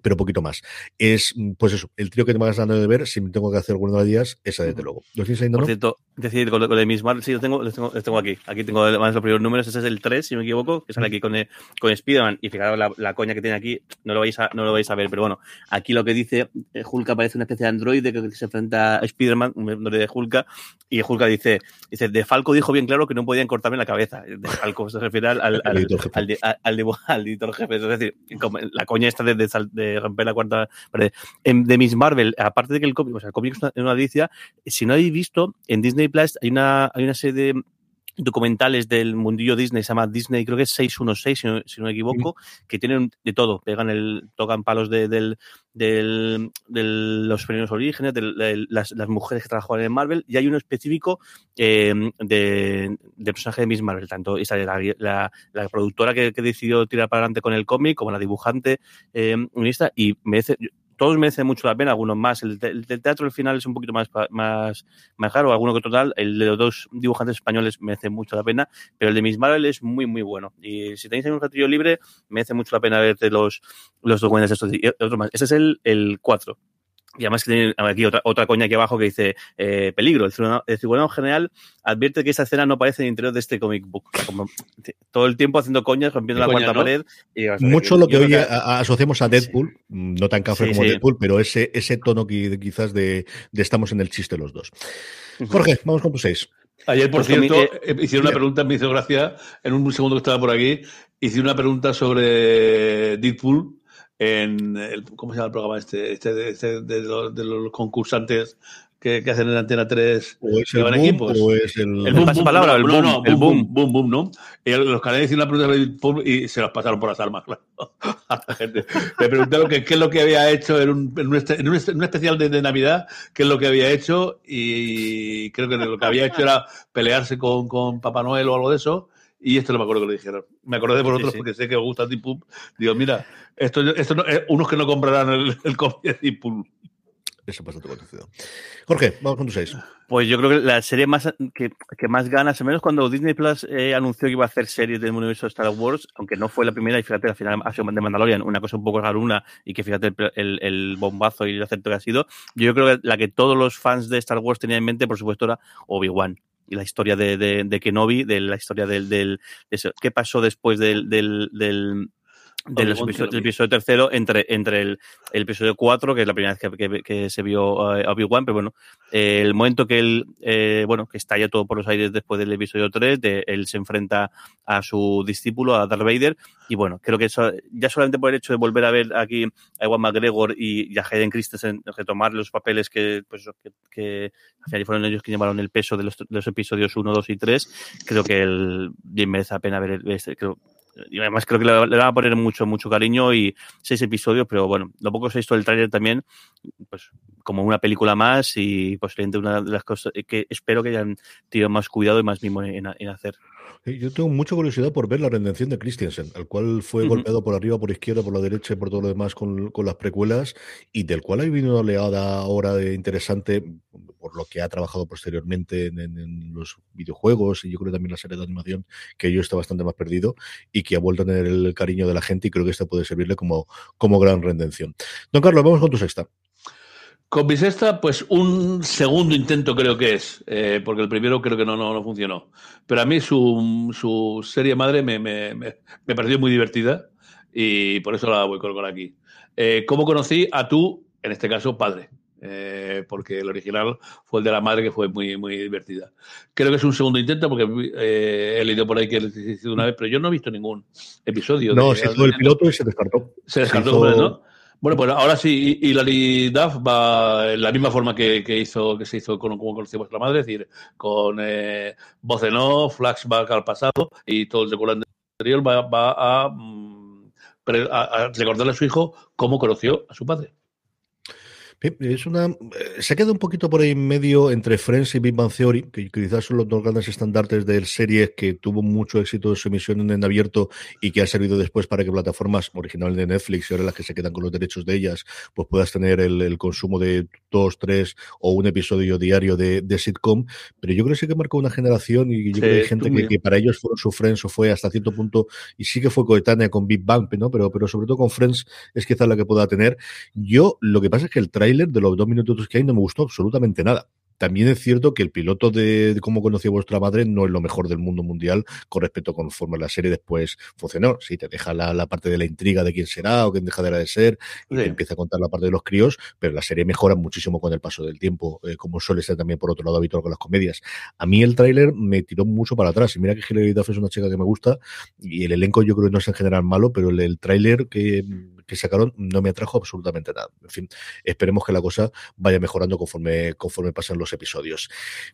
pero poquito más. Es, pues eso, el trío que te vas dando de ver, si me tengo que hacer alguno de días, esa desde luego. ¿Lo Por no? cierto, decir, con, con el mismo, sí, lo tengo, lo tengo, tengo, aquí. Aquí tengo además los primeros números, ese es el 3, si no me equivoco, que sale aquí con, con Spider-Man. Y fijaros la, la, coña que tiene aquí, no lo, vais a, no lo vais a ver, pero bueno, aquí lo que dice, eh, Hulk aparece una especie de androide que se enfrenta a Spider-Man, un androide de Hulk, y Hulk dice, dice, De Falco dijo bien claro que no podían cortarme la cabeza. De Falco se refiere al, al, al, al, editor jefe. Es decir, la coña esta de, de, de romper la cuarta de Miss Marvel, aparte de que el cómic, o sea, el cómic es una, una si no habéis visto, en Disney Plus hay una, hay una serie de documentales del mundillo Disney, se llama Disney, creo que es 616, si no, si no me equivoco, que tienen de todo, pegan el, tocan palos de, del, del, de los primeros orígenes, de, las, las, mujeres que trabajan en Marvel, y hay uno específico eh, de, de personaje de Miss Marvel, tanto esa la, la, la productora que, que, decidió tirar para adelante con el cómic, como la dibujante eh, y merece, todos merecen mucho la pena, algunos más. El, del teatro al final es un poquito más, más, más caro, alguno que total. El de los dos dibujantes españoles merece mucho la pena, pero el de Miss Marvel es muy, muy bueno. Y si tenéis un ratillo libre, merece mucho la pena verte los, los documentos estos y otros más. Ese es el, el 4. Y además que tiene aquí otra, otra coña aquí abajo que dice eh, peligro. El cirujano, general advierte que esa escena no aparece en el interior de este comic book. Como todo el tiempo haciendo coñas, rompiendo la cuarta pared. Mucho lo que hoy asociamos a Deadpool, no tan café como Deadpool, pero ese, ese tono que, quizás de, de, estamos en el chiste los dos. Jorge, vamos con tu seis. Ayer, por pues cierto, eh, hice una pregunta, me hizo gracia, en un segundo que estaba por aquí, hice una pregunta sobre Deadpool en el, ¿cómo se llama el programa este? Este, este de, los, de, los, concursantes que, que, hacen en Antena 3 o es el boom, equipos. O es el, el boom, boom, palabra, el boom, no, el boom, boom, boom, ¿no? Y los canales hicieron una pregunta y se las pasaron por las armas, claro, a la gente. Me preguntaron que, qué es lo que había hecho en un, en un, en un, en un especial de, de, Navidad, qué es lo que había hecho y creo que lo que había hecho era pelearse con, con Papá Noel o algo de eso y esto no me acuerdo que lo dijeron. Me acordé de vosotros sí, sí. porque sé que os gusta Deep Digo, mira, esto, esto no, eh, unos que no comprarán el, el cómic de Deep Eso pasa todo conocido. Jorge, vamos con tu seis. Pues yo creo que la serie más que, que más ganas, al menos cuando Disney Plus eh, anunció que iba a hacer series del universo de Star Wars, aunque no fue la primera, y fíjate, al final ha sido de Mandalorian, una cosa un poco garuna, y que fíjate el, el, el bombazo y el acerto que ha sido, yo creo que la que todos los fans de Star Wars tenían en mente, por supuesto, era Obi-Wan la historia de, de, de, Kenobi, de la historia del, del de qué pasó después del, del, del del episodio, del episodio, tercero entre, entre el, el, episodio 4, que es la primera vez que, que, que se vio uh, Obi-Wan, pero bueno, eh, el momento que él, eh, bueno, que estalla todo por los aires después del episodio 3, de, él se enfrenta a su discípulo, a Darth Vader, y bueno, creo que eso, ya solamente por el hecho de volver a ver aquí a Ewan McGregor y, y a Hayden Christensen retomar los papeles que, pues, que, que al final fueron ellos que llevaron el peso de los, de los episodios 1, 2 y 3, creo que el, bien merece la pena ver, este, creo, y además creo que le, le, van a poner mucho, mucho cariño y seis episodios, pero bueno, lo poco se ha visto del tráiler también, pues como una película más y posiblemente una de las cosas que espero que hayan tenido más cuidado y más mimo en hacer. Yo tengo mucha curiosidad por ver la redención de Christiansen, al cual fue uh -huh. golpeado por arriba, por izquierda, por la derecha y por todo lo demás con, con las precuelas, y del cual ha habido una oleada ahora de interesante por lo que ha trabajado posteriormente en, en, en, los videojuegos y yo creo también la serie de animación, que yo está bastante más perdido y que ha vuelto a tener el cariño de la gente y creo que esta puede servirle como, como gran redención. Don Carlos, vamos con tu sexta. Con mi sexta, pues un segundo intento creo que es, eh, porque el primero creo que no, no, no, funcionó. Pero a mí su, su serie madre me, me, me, me, pareció muy divertida y por eso la voy a colocar aquí. Eh, ¿Cómo conocí a tu, en este caso, padre? eh, porque el original fue el de la madre, que fue muy, muy divertida. Creo que es un segundo intento, porque eh, he leído por ahí que lo hizo una vez, pero yo no he visto ningún episodio. No, se hizo el piloto y se descartó. Se descartó, ¿no? Bueno, pues ahora sí, Hilary Duff va en la misma forma que, hizo, que se hizo con como conoció vuestra madre, es decir, con eh, voz en off, flashback al pasado y todo el decorado anterior va, va a, mm, a recordarle a su hijo cómo conoció a su padre. Es una, eh, se queda un poquito por ahí en medio entre Friends y Big Bang Theory, que quizás son los dos grandes estandartes de series que tuvo mucho éxito en su emisión en abierto y que ha servido después para que plataformas originales de Netflix y ahora las que se quedan con los derechos de ellas, pues puedas tener el, consumo de dos, tres o un episodio diario de, sitcom. Pero yo creo que sí que marcó una generación y yo creo que hay gente que, para ellos fueron su Friends o fue hasta cierto punto y sí que fue coetánea con Big Bang, ¿no? Pero, pero sobre todo con Friends es quizás la que pueda tener. Yo lo que pasa es que el trailer de los dos minutos que hay no me gustó absolutamente nada. También es cierto que el piloto de, cómo conoció vuestra madre no es lo mejor del mundo mundial con respecto a conforme la serie después funcionó. Sí, te deja la, parte de la intriga de quién será o quién dejará de ser y te empieza a contar la parte de los críos, pero la serie mejora muchísimo con el paso del tiempo, eh, como suele ser también por otro lado habitual con las comedias. A mí el tráiler me tiró mucho para atrás y mira que Hilary Duff es una chica que me gusta y el elenco yo creo que no es en general malo, pero el, el tráiler que que sacaron no me atrajo absolutamente nada. En fin, esperemos que la cosa vaya mejorando conforme, conforme pasan los episodios.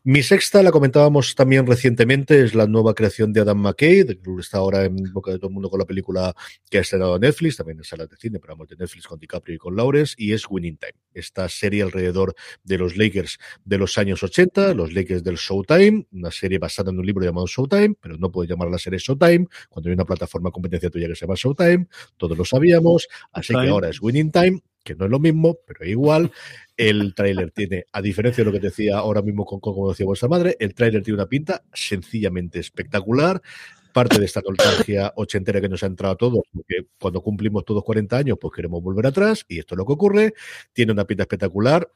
Mi sexta, la comentábamos también recientemente, es la nueva creación de Adam McKay, que está ahora en boca de todo el mundo con la película que ha estrenado Netflix, también en salas de cine, pero vamos, de Netflix con DiCaprio y con Lawrence, y es Winning Time. Esta serie alrededor de los Lakers de los años 80, los Lakers del Showtime, una serie basada en un libro llamado Showtime, pero no puede llamar la serie Showtime, cuando hay una plataforma competencia tuya que se llama Showtime, todos lo sabíamos, Así que ahora es Winning Time, que no es lo mismo, pero igual. El tráiler tiene, a diferencia de lo que decía ahora mismo con como decía vuestra madre, el tráiler tiene una pinta sencillamente espectacular parte de esta nostalgia ochentera que nos ha entrado a todos, porque cuando cumplimos todos 40 años, pues queremos volver atrás, y esto es lo que ocurre. Tiene una pinta espectacular.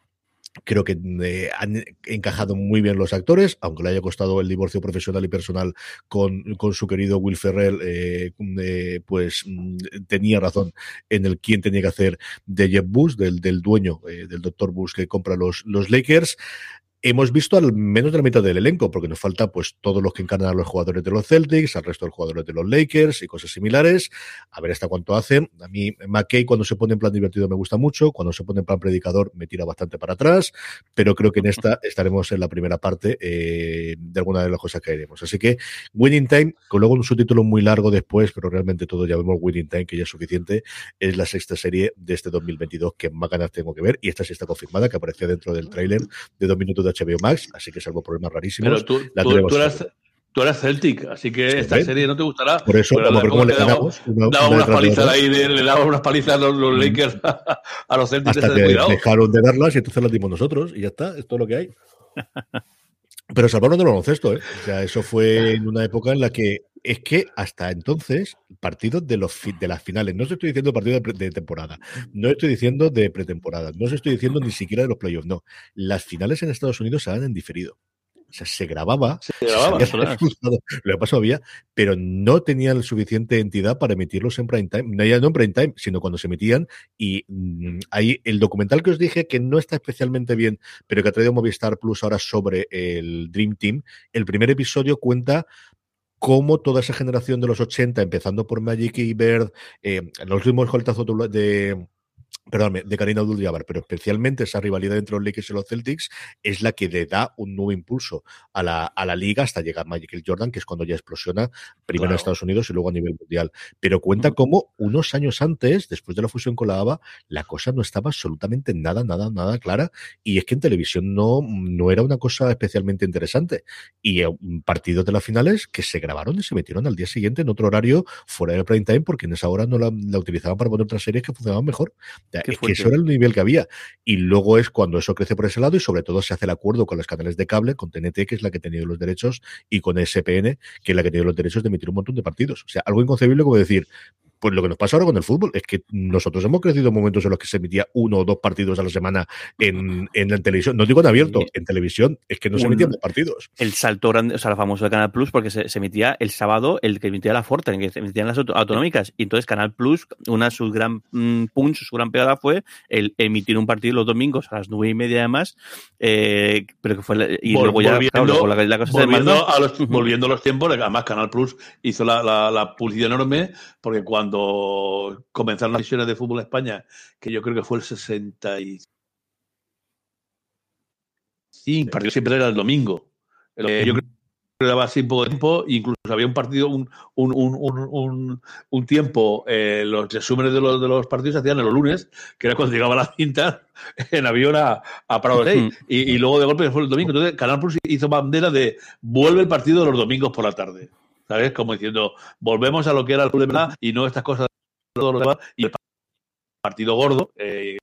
Creo que eh, han encajado muy bien los actores, aunque le haya costado el divorcio profesional y personal con, con su querido Will Ferrell, eh, eh, pues mm, tenía razón en el quién tenía que hacer de Jeff Bush, del, del dueño, del doctor Bush que compra los, los Lakers hemos visto al menos de la mitad del elenco, porque nos falta pues todos los que encarnan a los jugadores de los Celtics, al resto de los jugadores de los Lakers y cosas similares. A ver hasta cuánto hacen. A mí, McKay, cuando se pone en plan divertido me gusta mucho, cuando se pone en plan predicador me tira bastante para atrás, pero creo que en esta estaremos en la primera parte eh, de alguna de las cosas que haremos. Así que Winning Time, con luego un subtítulo muy largo después, pero realmente todos ya vemos Winning Time, que ya es suficiente, es la sexta serie de este 2022 que más ganas tengo que ver, y esta sí está confirmada, que aparecía dentro del tráiler de dos minutos de HBO Max, así que salvo problemas rarísimos. Pero tú, eras, Celtic, así que esta serie no te gustará. Por eso, como, le damos, daba unas palizas ahí, le daba unas palizas a los, mm. Lakers a, los Celtics. Hasta que dejaron de darlas y entonces las dimos nosotros y ya está, es todo lo que hay. Pero salvaron del baloncesto, ¿eh? O sea, eso fue en una época en la que es que hasta entonces, partidos de, los de las finales, no os estoy diciendo partidos de, de, temporada, no estoy diciendo de pretemporada, no os estoy diciendo ni siquiera de los playoffs, no. Las finales en Estados Unidos se han en diferido. O sea, se grababa, se grababa lo pasado había, pero no tenían suficiente entidad para emitirlos en prime time, no, ya no en prime time, sino cuando se emitían. Y mm, ahí el documental que os dije que no está especialmente bien, pero que ha traído Movistar Plus ahora sobre el Dream Team, el primer episodio cuenta cómo toda esa generación de los 80, empezando por Magic y Bird, eh, los últimos coltazos de perdón, de Karina abdul pero especialmente esa rivalidad entre los Lakers y los Celtics es la que le da un nuevo impulso a la, a la liga hasta llegar Michael Jordan, que es cuando ya explosiona, primero en Estados Unidos y luego a nivel mundial. Pero cuenta cómo unos años antes, después de la fusión con la ABA, la cosa no estaba absolutamente nada, nada, nada clara. Y es que en televisión no, no era una cosa especialmente interesante. Y partidos de las finales que se grabaron y se metieron al día siguiente en otro horario fuera del prime time, porque en esa hora no la, la utilizaban para poner otras series que funcionaban mejor es que eso era el nivel que había. Y luego es cuando eso crece por ese lado y sobre todo se hace el acuerdo con los canales de cable, con TNT, que es la que ha tenido los derechos, y con SPN, que es la que ha tenido los derechos de emitir un montón de partidos. O sea, algo inconcebible como decir, Pues lo que nos pasa ahora con el fútbol es que nosotros hemos crecido en momentos en los que se emitía uno o dos partidos a la semana en, en la televisión. No digo en abierto, en televisión, es que no se emitían dos partidos. El salto grande, o sea, el famoso de Canal Plus, porque se, se emitía el sábado, el que emitía la Forte, en que se emitían las auto- autonómicas. Y entonces Canal Plus, una de sus gran mm, punch, su gran pegada fue el emitir un partido los domingos a las nueve y media además, eh, pero que fue la- y Vol- luego ya volviendo- claro, luego la, la cosa se volviendo, desmandó. a los, volviendo a los tiempos, además Canal Plus hizo la, la, la publicidad enorme, porque cuando comenzaron las misiones de fútbol en España, que yo creo que fue el 65, el partido siempre era el domingo. Eh, yo creo que daba así poco tiempo, incluso había un partido, un, un, un, un, un- un tiempo, eh, los resúmenes de los, de los partidos se hacían en los lunes, que era cuando llegaba la cinta en avión a, a Prado Rey. Y, y luego de golpe fue el domingo. Entonces, Canal Plus hizo bandera de vuelve el partido de los domingos por la tarde. ¿Sabes? Como diciendo, volvemos a lo que era el verdad y no estas cosas. Y el partido gordo, eh,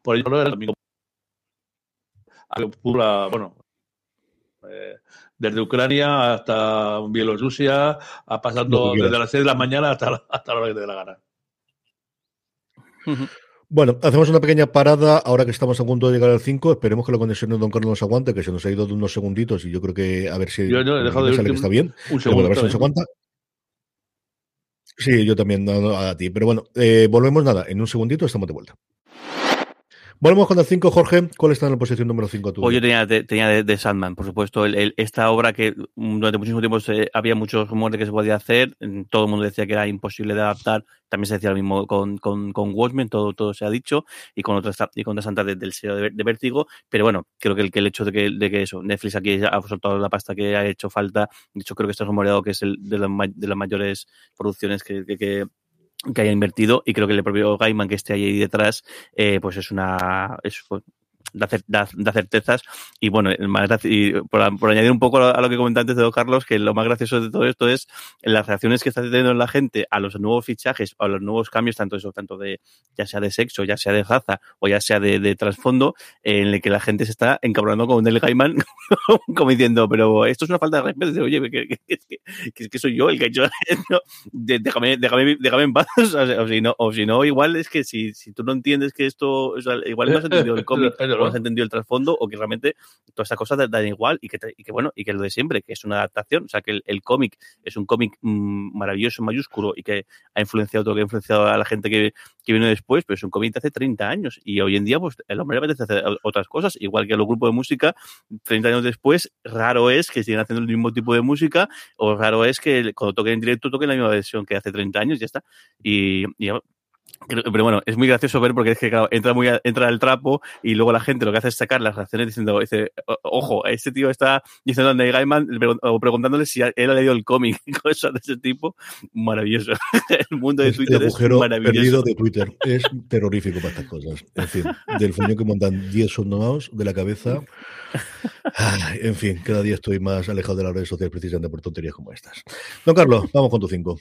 por ello no el domingo. Bueno, eh, desde Ucrania hasta Bielorrusia, a pasando quieras. desde las 6 de la mañana hasta, la- hasta la hora que te dé la gana. Bueno, hacemos una pequeña parada ahora que estamos a punto de llegar al 5. Esperemos que la conexión de Don Carlos nos aguante, que se nos ha ido de unos segunditos y yo creo que a ver si Yo no, he dejado de sale que está bien. Un Pero bueno, segundo. a ver si nos también. aguanta. Sí, yo también no, no, a ti. Pero bueno, eh, volvemos nada. En un segundito estamos de vuelta. Volvemos con el 5, Jorge. ¿Cuál está en la posición número 5 tú? Pues yo tenía, te- tenía de, de Sandman, por supuesto, el- el- esta obra que mm, durante muchísimo tiempo se- había muchos rumores de que se podía hacer, mm, todo el mundo decía que era imposible de adaptar, también se decía lo mismo con, con, con Watchmen, todo, todo se ha dicho, y con otras y con otras antas de- del sello de, de Vértigo, pero bueno, creo que el, que el hecho de que, de que eso, Netflix aquí ha soltado la pasta que ha hecho falta, de hecho creo que está rumoreado que es el de, las de las mayores producciones que, que, que que haya invertido y creo que el propio Gaiman que esté ahí detrás eh, pues es una es, pues, da, da- certezas. Y bueno más y por, por añadir un poco a lo que comentaba antes de Don Carlos que lo más gracioso de todo esto es las reacciones que está teniendo la gente a los nuevos fichajes o a los nuevos cambios tanto eso tanto de ya sea de sexo ya sea de raza o ya sea de, de trasfondo en el que la gente se está encabronando con el Gaiman como diciendo pero esto es una falta de respeto oye que, que, que, que- soy yo el que ha hecho esto déjame, déjame, déjame en paz. O, sea, o si no, o si no, igual es que si, si tú no entiendes que esto, o sea, igual no has entendido el cómic, no has entendido el trasfondo, o que realmente todas estas cosas dan igual y que, te- y que bueno, y que lo de siempre, que es una adaptación, o sea, que el, el cómic es un cómic mm, maravilloso, mayúsculo, y que ha influenciado todo que ha influenciado a la gente que, que vino después, pero es un cómic de hace 30 años, y hoy en día, pues, el hombre le apetece hacer otras cosas, igual que los grupos de música, 30 años después, raro es que sigan haciendo el mismo tipo de música, o raro es que cuando toquen en directo toquen la misma versión que hace 30 años, ya está. Y, y pero bueno, es muy gracioso ver porque es que claro, entra muy a- entra el trapo y luego la gente lo que hace es sacar las reacciones diciendo, dice, "O- ojo, este tío está diciendo a Neil Gaiman o preguntándole si él ha leído el cómic cosas de ese tipo. Maravilloso. El mundo de Es Twitter el es agujero maravilloso. perdido de Twitter. Es terrorífico para estas cosas. En fin, del fuño que montan 10 sondados de la cabeza. Ay, en fin, cada día estoy más alejado de las redes sociales precisamente por tonterías como estas. Don Carlos, vamos con tu 5.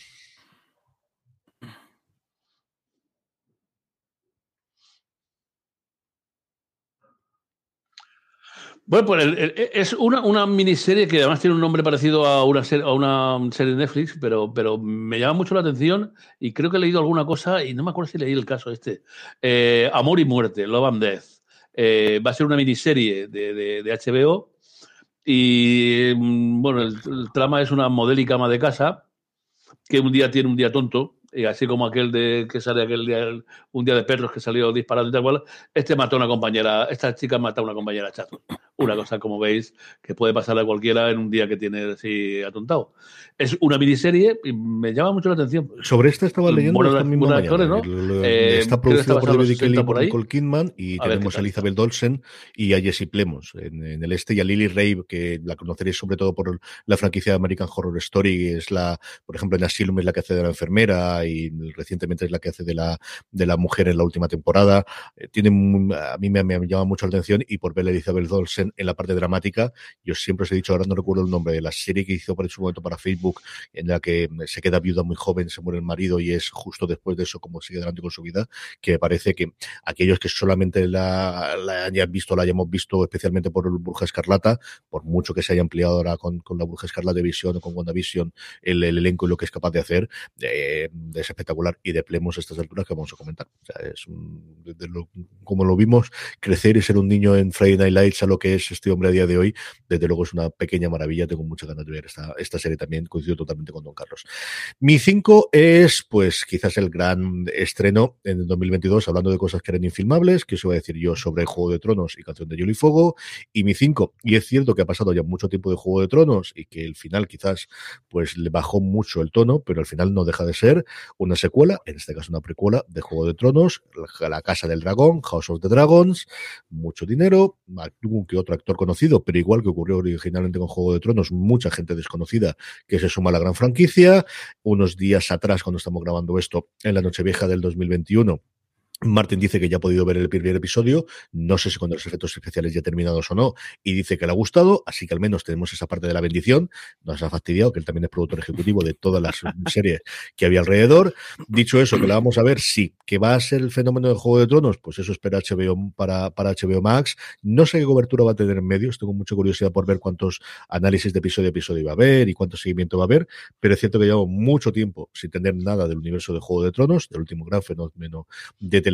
Bueno, pues el- el- es una, una miniserie que además tiene un nombre parecido a una, serie, a una serie de Netflix, pero, pero me llama mucho la atención y creo que he leído alguna cosa y no me acuerdo si leí el caso este. Eh, Amor y Muerte, Love and Death. Eh, va a ser una miniserie de, de, de HBO y mm, bueno, el, el trama es una modélica ama de casa que un día tiene un día tonto, y así como aquel de que sale aquel día, un día de perros que salió disparando y tal cual, este mató a una compañera, esta chica mata a una compañera chato. Una cosa, como veis, que puede pasarle a cualquiera en un día que tiene así atontado. Es una miniserie y me llama mucho la atención. Sobre esta estaba leyendo Bueno, esta misma actores, ¿no? Eh, está producido por David 60 Kelly y por. Nicole Kidman y A tenemos a Elizabeth Olsen y a Jesse Plemons en, en el este y a Lily Rabe, que la conoceréis sobre todo por la franquicia de American Horror Story, que es la, por ejemplo, en Asylum es la que hace de la enfermera y recientemente es la que hace de la, de la mujer en la última temporada. Eh, tiene, a mí me, me llama mucho la atención y por ver a Elizabeth Olsen en la parte dramática. Yo siempre os he dicho, ahora no recuerdo el nombre de la serie que hizo por su momento para Facebook, en la que se queda viuda muy joven, se muere el marido y es justo después de eso como sigue adelante con su vida, que me parece que aquellos que solamente la, la hayan visto, la hayamos visto especialmente por el Bruja Escarlata, por mucho que se haya ampliado ahora con, con la Bruja Escarlata de Visión o con WandaVision el, el elenco y lo que es capaz de hacer, eh, es espectacular y de plemos estas alturas que vamos a comentar. Es como lo vimos crecer y ser un niño en Friday Night Lights a lo que es este hombre a día de hoy, desde luego es una pequeña maravilla. Tengo muchas ganas de ver esta, esta serie también, coincido totalmente con Don Carlos. Mi 5 es, pues, quizás el gran estreno en el 2022, hablando de cosas que eran infilmables, que os iba a decir yo sobre Juego de Tronos y Canción de Hielo y Fuego, y mi 5, y es cierto que ha pasado ya mucho tiempo de Juego de Tronos y que el final quizás, pues, le bajó mucho el tono, pero al final no deja de ser una secuela, en este caso una precuela de Juego de Tronos, la Casa del Dragón, House of the Dragons, mucho dinero, algún que otro actor conocido, pero igual que ocurrió originalmente con Juego de Tronos, mucha gente desconocida que se suma a la gran franquicia. Unos días atrás, cuando estamos grabando esto, en la Nochevieja del 2021, Martin dice que ya ha podido ver el primer episodio, no sé si con los efectos especiales ya terminados o no, y dice que le ha gustado, así que al menos tenemos esa parte de la bendición, nos ha fastidiado, que él también es productor ejecutivo de todas las series que había alrededor. Dicho eso, que la vamos a ver, sí, que va a ser el fenómeno del Juego de Tronos, pues eso espera HBO para, para HBO Max. No sé qué cobertura va a tener en medios, tengo mucha curiosidad por ver cuántos análisis de episodio a episodio va a haber y cuánto seguimiento va a haber, pero es cierto que llevamos mucho tiempo sin tener nada del universo de Juego de Tronos, del último gran fenómeno de televisión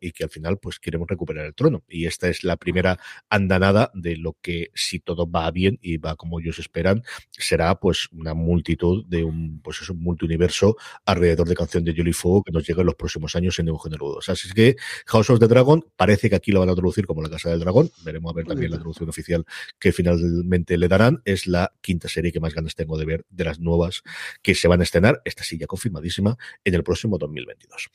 y que al final pues queremos recuperar el trono. Y esta es la primera andanada de lo que si todo va bien y va como ellos esperan, será pues una multitud de un pues es un multiuniverso alrededor de Canción de Hielo y Fuego que nos llega en los próximos años en Eugenio Rudos. Así es que House of the Dragon parece que aquí lo van a traducir como la Casa del Dragón. Veremos a ver también la traducción oficial que finalmente le darán. Es la quinta serie que más ganas tengo de ver de las nuevas que se van a estrenar. Esta sí ya confirmadísima en el próximo 2022.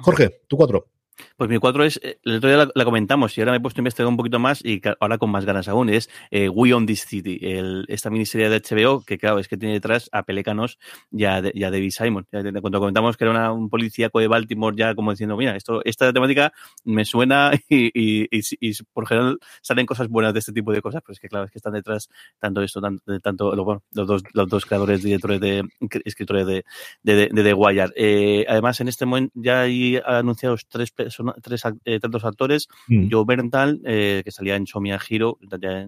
Jorge, tu cuatro. Pues mi cuatro es, el otro día la, comentamos y ahora me he puesto a investigar un poquito más y ahora con más ganas aún, es eh, We on This City, el, esta miniserie de HBO que claro, es que tiene detrás a Pelécanos y a, David Simon. Cuando comentamos que era una, un policíaco de Baltimore ya como diciendo, mira, esto, esta temática me suena y, y, y, por general salen cosas buenas de este tipo de cosas, pero es que claro, es que están detrás tanto esto, tanto, tanto bueno, los, dos, los dos creadores, directores de, escritores de, de, de, de The Wire. Eh, además, en este momento ya hay anunciados tres tres eh, tantos actores, mm. Joe Berntal, eh, que salía en Somia Hero,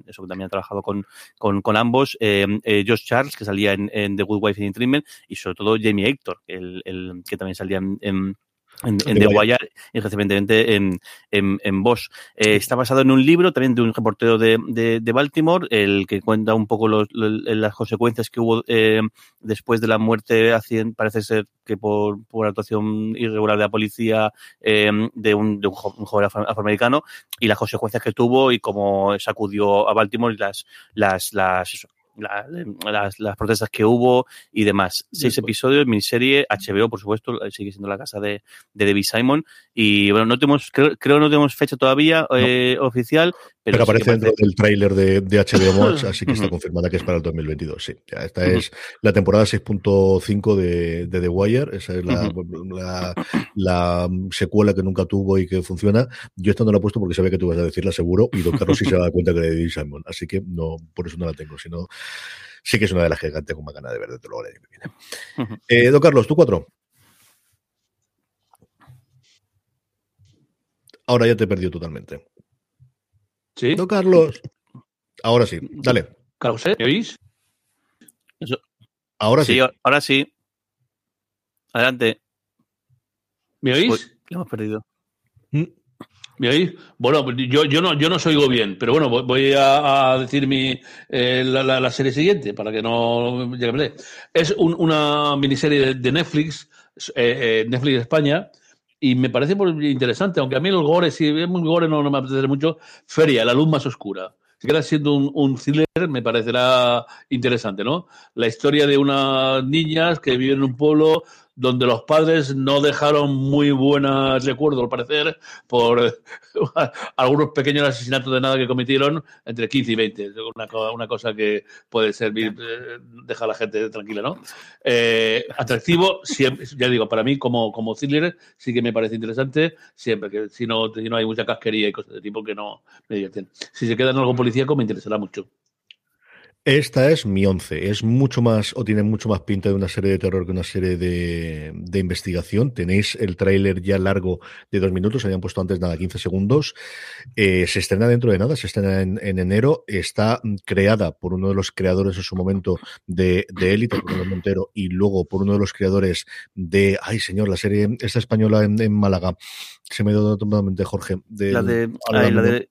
eso también ha trabajado con, con, con ambos, eh, eh, Josh Charles, que salía en, en, The Good Wife in Treatment, y sobre todo Jamie Hector, el, el que también salía en, en en, en The Wire y recientemente en, en, en Bosch. Eh, está basado en un libro también de un reportero de, de, de Baltimore, el que cuenta un poco los, los, las consecuencias que hubo eh, después de la muerte, parece ser que por, por actuación irregular de la policía eh, de, un, de un, un joven afroamericano y las consecuencias que tuvo y cómo sacudió a Baltimore y las, las, las la, las, las, protestas que hubo y demás. Seis episodios, miniserie, HBO, por supuesto, sigue siendo la casa de, de David Simon. Y bueno, no tenemos, creo, creo no tenemos fecha todavía eh, oficial, pero, pero aparece dentro del tráiler de, de, HBO Max, así que está confirmada que es para el 2022. Sí, ya esta es la temporada 6.5 de, de, The Wire. Esa es la, la, la, secuela que nunca tuvo y que funciona. Yo esta no la he puesto porque sabía que tú vas a decirla seguro y Don Carlos sí se va a dar cuenta que era de David Simon. Así que no, por eso no la tengo. Sino sí que es una de las gigantes con más ganas de ver desde luego el año que viene. Eh, Don Carlos, tú cuatro. Ahora ya te he perdido totalmente. ¿Sí? Don Carlos. Ahora sí, dale. Carlos, ¿me oís? Eso. Ahora sí. sí. Ahora sí. Adelante. ¿Me oís? Uy, lo hemos perdido. ¿Mm? ¿Me oís? Bueno, yo, yo, no, yo no os oigo bien, pero bueno, voy a, decir mi, eh, la, la, serie siguiente para que no llegue Es un, una miniserie de, de Netflix, eh, eh, Netflix España, y me parece interesante, aunque a mí el gore, si es muy gore, no, no me apetece mucho. Feria, la luz más oscura. Si queda siendo un, un, thriller, me parecerá interesante, ¿no? La historia de unas niñas que viven en un pueblo donde los padres no dejaron muy buenos recuerdos, al parecer, por algunos pequeños asesinatos de nada que cometieron entre 15 y 20. Una, una cosa que puede servir, eh, dejar a la gente tranquila, ¿no? Eh, atractivo, siempre, ya digo, para mí como, como thriller sí que me parece interesante, siempre que si no, si no hay mucha casquería y cosas de tipo que no me divierten. Si se queda en algo policíaco me interesará mucho. Esta es mi once. Es mucho más, o tiene mucho más pinta de una serie de terror que una serie de, de investigación. Tenéis el tráiler ya largo de dos minutos, habían puesto antes nada, 15 segundos. Eh, se estrena dentro de nada, se estrena en, en, enero. Está creada por uno de los creadores en su momento de, de Élite, por Montero, y luego por uno de los creadores de, ay señor, la serie esta española en, en Málaga. Se me ha ido totalmente, Jorge. De, la de, ay, la de,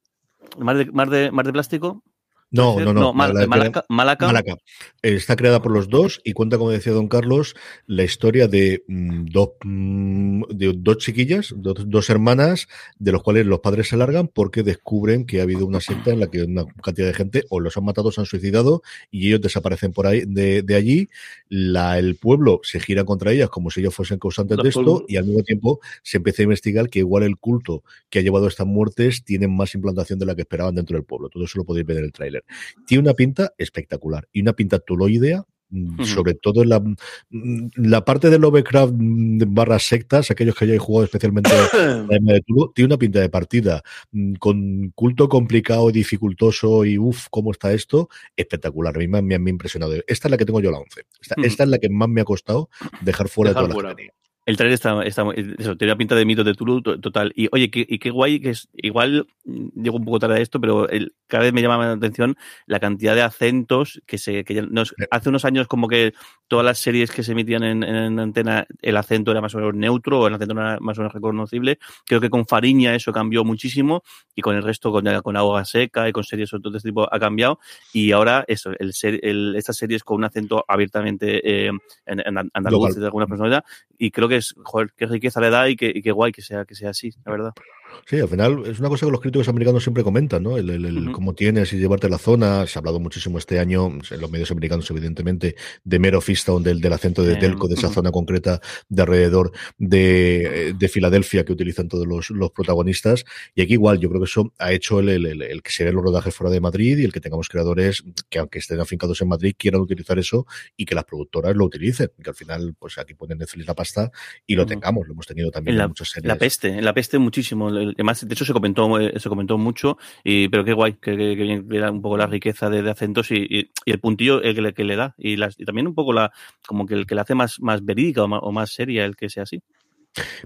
mar de, mar de, mar de plástico. No, no, no. no Mal, Malaca, Malaca. Malaca. Está creada por los dos y cuenta, como decía don Carlos, la historia de, mm, dos, mm, de dos chiquillas, dos, dos, hermanas, de los cuales los padres se largan porque descubren que ha habido una secta en la que una cantidad de gente o los han matado o se han suicidado y ellos desaparecen por ahí de, de allí. La, el pueblo se gira contra ellas como si ellos fuesen causantes de esto y al mismo tiempo se empieza a investigar que igual el culto que ha llevado a estas muertes tiene más implantación de la que esperaban dentro del pueblo. Todo eso lo podéis ver en el tráiler. Tiene una pinta espectacular y una pinta tuloidea -huh. sobre todo en la, la parte de Lovecraft barra sectas, aquellos que hayáis jugado especialmente la de Tulu, tiene una pinta de partida con culto complicado y dificultoso y uff, ¿cómo está esto? Espectacular, a mí me, me, me, ha impresionado. Esta es la que tengo yo la 11. Esta, uh -huh. esta es la que más me ha costado dejar fuera dejar de todas las el trailer está, está eso, tiene una pinta de mito de Tulu total. Y oye, que, y qué guay que es, igual llego un poco tarde a esto, pero el, cada vez me llama la atención la cantidad de acentos que se, que nos, hace unos años como que todas las series que se emitían en, en, antena, el acento era más o menos neutro, o el acento era más o menos reconocible. Creo que con Fariña eso cambió muchísimo, y con el resto, con, con Agua Seca y con series de todo este tipo ha cambiado. Y ahora eso, el, el estas series con un acento abiertamente eh, en, en andaluz de alguna personalidad, y creo que es, joder, qué riqueza le da y qué, y guay que sea, que sea así, la verdad. Sí, al final es una cosa que los críticos americanos siempre comentan, ¿no? El, el, el uh -huh. cómo tienes y llevarte la zona. Se ha hablado muchísimo este año en los medios americanos, evidentemente, de Mero Fistown, del, del acento de Delco, de esa uh -huh. zona concreta de alrededor de, de Filadelfia que utilizan todos los, los, protagonistas. Y aquí igual, yo creo que eso ha hecho el, que se den los rodajes fuera de Madrid y el que tengamos creadores que, aunque estén afincados en Madrid, quieran utilizar eso y que las productoras lo utilicen. Que al final, pues aquí ponen Netflix la pasta y lo uh -huh. tengamos. Lo hemos tenido también en, la, muchas series. La peste, en la peste muchísimo. Además, de hecho, se comentó, eh, se comentó mucho, y, pero qué guay, que, que, que le da un poco la riqueza de, acentos y, el puntillo el que, le, que le da. Y, las, y, también un poco la, como que el que la hace más, más verídica o más, o más seria el que sea así.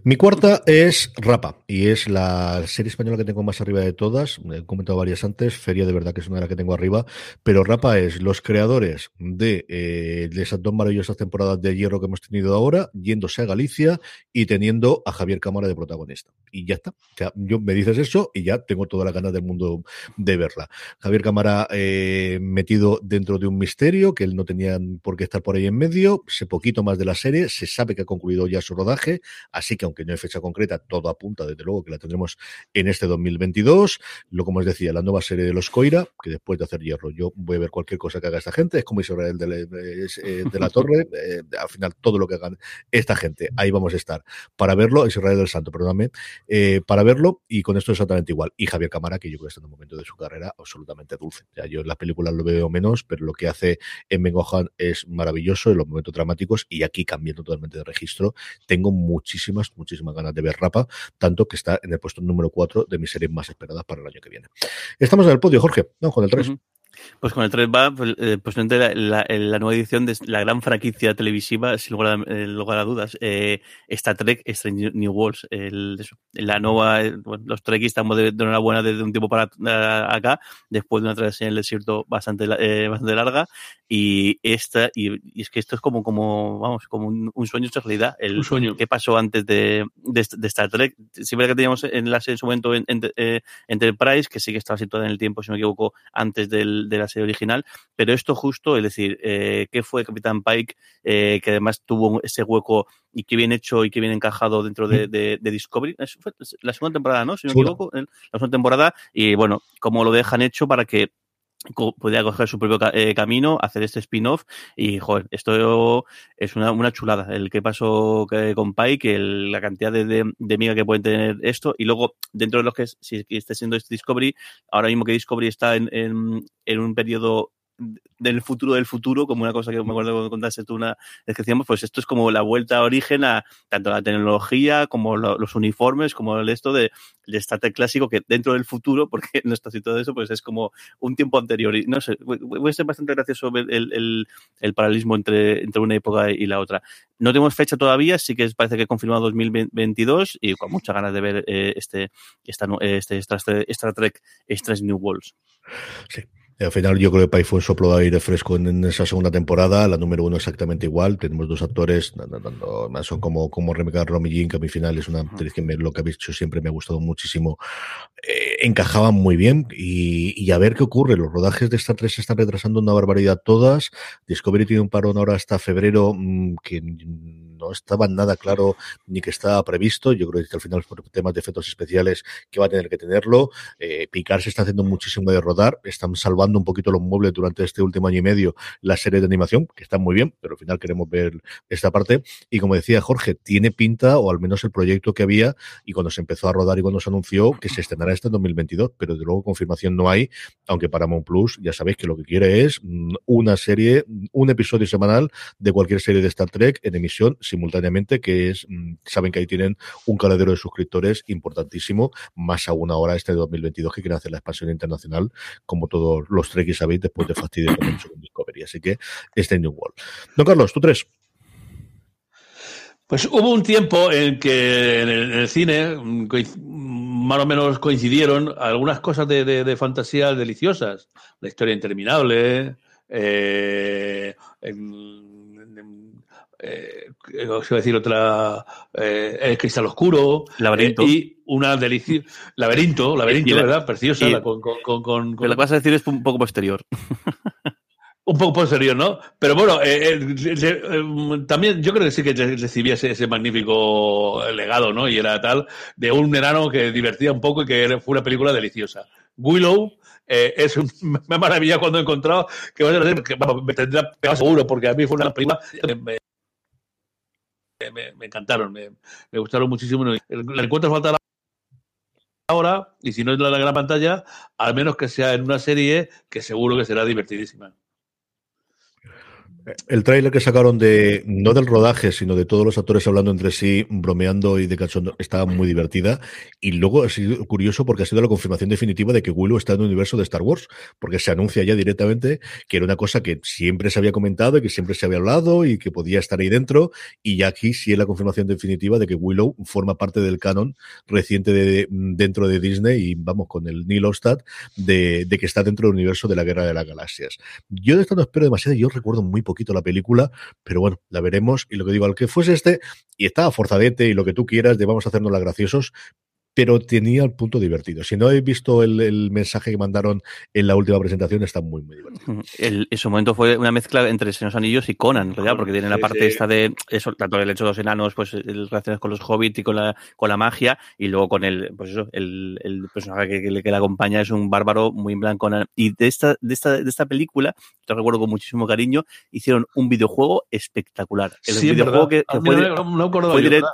Mi cuarta es Rapa y es la serie española que tengo más arriba de todas. He comentado varias antes. Feria de verdad que es una de las que tengo arriba. Pero Rapa es los creadores de, eh, esas dos maravillosas temporadas de hierro que hemos tenido ahora, yéndose a Galicia y teniendo a Javier Cámara de protagonista. Y ya está. O sea, yo me dices eso y ya tengo toda la ganas del mundo de verla. Javier Cámara eh, metido dentro de un misterio que él no tenía por qué estar por ahí en medio. Sé poquito más de la serie. Se sabe que ha concluido ya su rodaje. Así que aunque no hay fecha concreta, todo apunta desde luego que la tendremos en este 2022. Lo como os decía, la nueva serie de los Coira, que después de hacer hierro, yo voy a ver cualquier cosa que haga esta gente, es como Israel de la, de la Torre, eh, al final todo lo que hagan esta gente, ahí vamos a estar para verlo, Israel del Santo, perdóname, eh, para verlo y con esto exactamente igual. Y Javier Cámara, que yo creo que está en un momento de su carrera absolutamente dulce. Ya yo en las películas lo veo menos, pero lo que hace en Mengohan es maravilloso en los momentos dramáticos y aquí cambiando totalmente de registro, tengo muchísimo muchísimas, muchísimas ganas de ver Rapa, tanto que está en el puesto número 4 de mis series más esperadas para el año que viene. Estamos en el podio, Jorge, vamos con el 3. Uh -huh. Pues con el 3 va pues, eh, la, la, la, nueva edición de la gran franquicia televisiva, sin lugar a, eh, lugar a dudas, eh, Star Trek Strange New Worlds. El, la nueva, bueno, los Trekkies estamos de, de enhorabuena desde un tiempo para uh, acá, después de una travesía en el desierto bastante, eh, bastante larga. Y esta, y, y, es que esto es como, como vamos, como un, un sueño hecho realidad. El, un sueño. ¿Qué pasó antes de, de, de Star Trek? Siempre que teníamos en, la, en su momento en, en, eh, Enterprise, que sí que estaba situada en el tiempo, si no me equivoco, antes del de la serie original, pero esto justo, es decir, eh, ¿qué fue Capitán Pike? Eh, que además tuvo ese hueco y qué bien hecho y qué bien encajado dentro de, de, de Discovery. Fue la segunda temporada, ¿no? Si no me equivoco, la segunda temporada, y bueno, cómo lo dejan hecho para que podría coger su propio eh, camino, hacer este spin-off y, joder, esto es una, una chulada. El que pasó con Pai, que la cantidad de, de, miga que pueden tener esto y luego dentro de lo que si esté siendo este Discovery, ahora mismo que Discovery está en un periodo del futuro del futuro, como una cosa que me acuerdo que contaste tú una vez que decíamos, pues esto es como la vuelta a origen a tanto la tecnología como lo, los uniformes, como el esto de, Star Trek clásico, que dentro del futuro, porque no está así todo eso, pues es como un tiempo anterior. Y no sé, a ser bastante gracioso el, el, el, paralelismo entre, entre una época y la otra. No tenemos fecha todavía, sí que parece que confirmado 2022 y con muchas ganas de ver eh, este, esta, este Star, Star Trek Strange New Worlds. Sí, al final yo creo que Pai fue un soplo de aire fresco en, esa segunda temporada, la número uno exactamente igual, tenemos dos actores, no, no, no, son como, como Rebecca Romy Jean, que a mi final es una actriz que me, lo que habéis dicho siempre me ha gustado muchísimo, eh, encajaban muy bien y, y, a ver qué ocurre, los rodajes de Star Trek se están retrasando una barbaridad todas, Discovery tiene un parón ahora hasta febrero mmm, que no estaba nada claro ni que estaba previsto. Yo creo que al final por temas de efectos especiales que va a tener que tenerlo. Eh, Picar se está haciendo muchísimo de rodar, están salvando un poquito los muebles durante este último año y medio la serie de animación, que está muy bien, pero al final queremos ver esta parte. Y como decía Jorge, tiene pinta, o al menos el proyecto que había, y cuando se empezó a rodar y cuando se anunció, que se estrenará este en 2022, pero de luego confirmación no hay, aunque Paramount Plus ya sabéis que lo que quiere es mm, una serie, un episodio semanal de cualquier serie de Star Trek en emisión simultáneamente, que es, mm, saben que ahí tienen un caladero de suscriptores importantísimo, más aún ahora este 2022 que quieren hacer la expansión internacional, como todos los Trekkies sabéis, después de fastidio con Discovery. Así que este New World. Don Carlos, tú tres. Pues hubo un tiempo en que en el, el cine mm, más o menos coincidieron algunas cosas de, fantasía deliciosas. La historia interminable, eh, eh, os iba a decir otra, eh, El Cristal Oscuro. Laberinto. Eh, y una delicia. Laberinto, laberinto, ¿verdad? Preciosa. y- la- con, con, con, con- Lo que vas a decir es un poco posterior. un poco posterior, ¿no? Pero bueno, eh, eh, eh, también yo creo que sí que re- recibía ese, ese magnífico legado, ¿no? Y era tal, de un enano que divertía un poco y que fue una película deliciosa. Willow eh, es un, me ha maravillado cuando he encontrado que, va a ser- que, me tendrá pegado seguro, porque a mí fue una que me, me- encantaron, me, gustaron muchísimo. El encuentro falta la ahora, y si no es la, la gran pantalla, al menos que sea en una serie que seguro que será divertidísima. El tráiler que sacaron de, no del rodaje, sino de todos los actores hablando entre sí, bromeando y de cachondo, estaba muy divertida. Y luego ha sido curioso porque ha sido la confirmación definitiva de que Willow está en el universo de Star Wars, porque se anuncia ya directamente que era una cosa que siempre se había comentado y que siempre se había hablado y que podía estar ahí dentro. Y ya aquí sí es la confirmación definitiva de que Willow forma parte del canon reciente de, dentro de Disney y vamos con el Neil Ostad de, de que está dentro del universo de la Guerra de las Galaxias. Yo de esto no espero demasiado, yo recuerdo muy poquito la película, pero bueno, la veremos. Y lo que digo, al que fuese este, y estaba forzadete y lo que tú quieras, de vamos a hacernos la graciosos, pero tenía el punto divertido. Si no habéis visto el, el, mensaje que mandaron en la última presentación, está muy, muy divertido. El, en su momento fue una mezcla entre Señor de los Anillos y Conan, en realidad, porque tiene la parte sí. esta de eso, tanto el hecho de los enanos, pues el relaciones con los hobbits y con la, con la magia, y luego con el, pues eso, el, el personaje que, que, que, le acompaña es un bárbaro muy en blanco. Y de esta, de esta, de esta película, te recuerdo con muchísimo cariño, hicieron un videojuego espectacular. El sí, videojuego que, que fue, no, no, no fue directo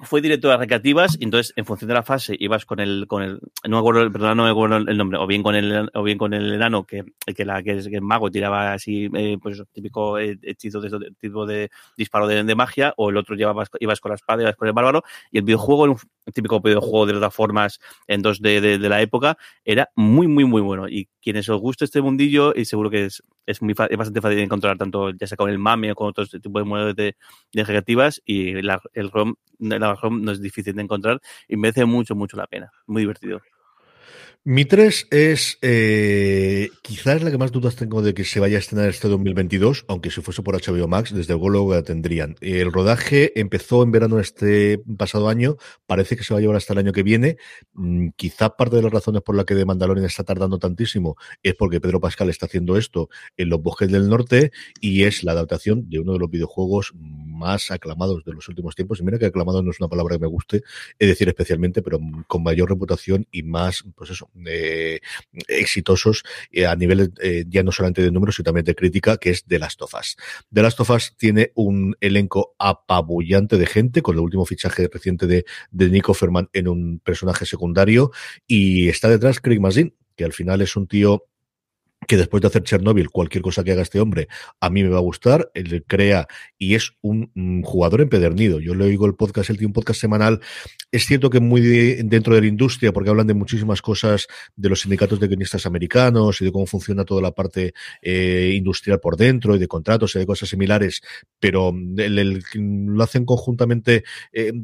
fue directo a recreativas entonces en función de la fase ibas con el con el no me acuerdo perdón no me acuerdo el nombre o bien con el o bien con el enano que que la que el mago tiraba así eh, pues típico hechizo de, de tipo de disparo de, de, magia o el otro llevabas ibas con la espada ibas con el bárbaro y el videojuego un típico videojuego de otras formas en 2D de, de, de, la época era muy muy muy bueno. Y quienes os guste este mundillo y seguro que es es muy es bastante fácil de encontrar tanto ya sea con el mame o con otros tipos de modelos de, de recreativas y la, el ROM la ROM no es difícil de encontrar y merece mucho, mucho la pena. Muy divertido. Mi 3 es eh, quizás la que más dudas tengo de que se vaya a estrenar este 2022, aunque si fuese por HBO Max, desde luego la tendrían. El rodaje empezó en verano este pasado año, parece que se va a llevar hasta el año que viene. Mm, quizás parte de las razones por las que The Mandalorian está tardando tantísimo es porque Pedro Pascal está haciendo esto en los bosques del norte y es la adaptación de uno de los videojuegos más aclamados de los últimos tiempos. Y mira que aclamado no es una palabra que me guste es decir especialmente, pero con mayor reputación y más, pues eso, eh, exitosos eh, a nivel eh, ya no solamente de números, sino también de crítica, que es The Last of Us. The Last of Us tiene un elenco apabullante de gente, con el último fichaje reciente de, de Nico Ferman en un personaje secundario, y está detrás Craig Mazin, que al final es un tío que después de hacer Chernobyl, cualquier cosa que haga este hombre, a mí me va a gustar, él crea y es un, jugador empedernido. Yo le oigo el podcast, él tiene un podcast semanal, es cierto que muy dentro de la industria, porque hablan de muchísimas cosas de los sindicatos de guionistas americanos y de cómo funciona toda la parte eh, industrial por dentro y de contratos y de cosas similares, pero lo hacen conjuntamente, eh,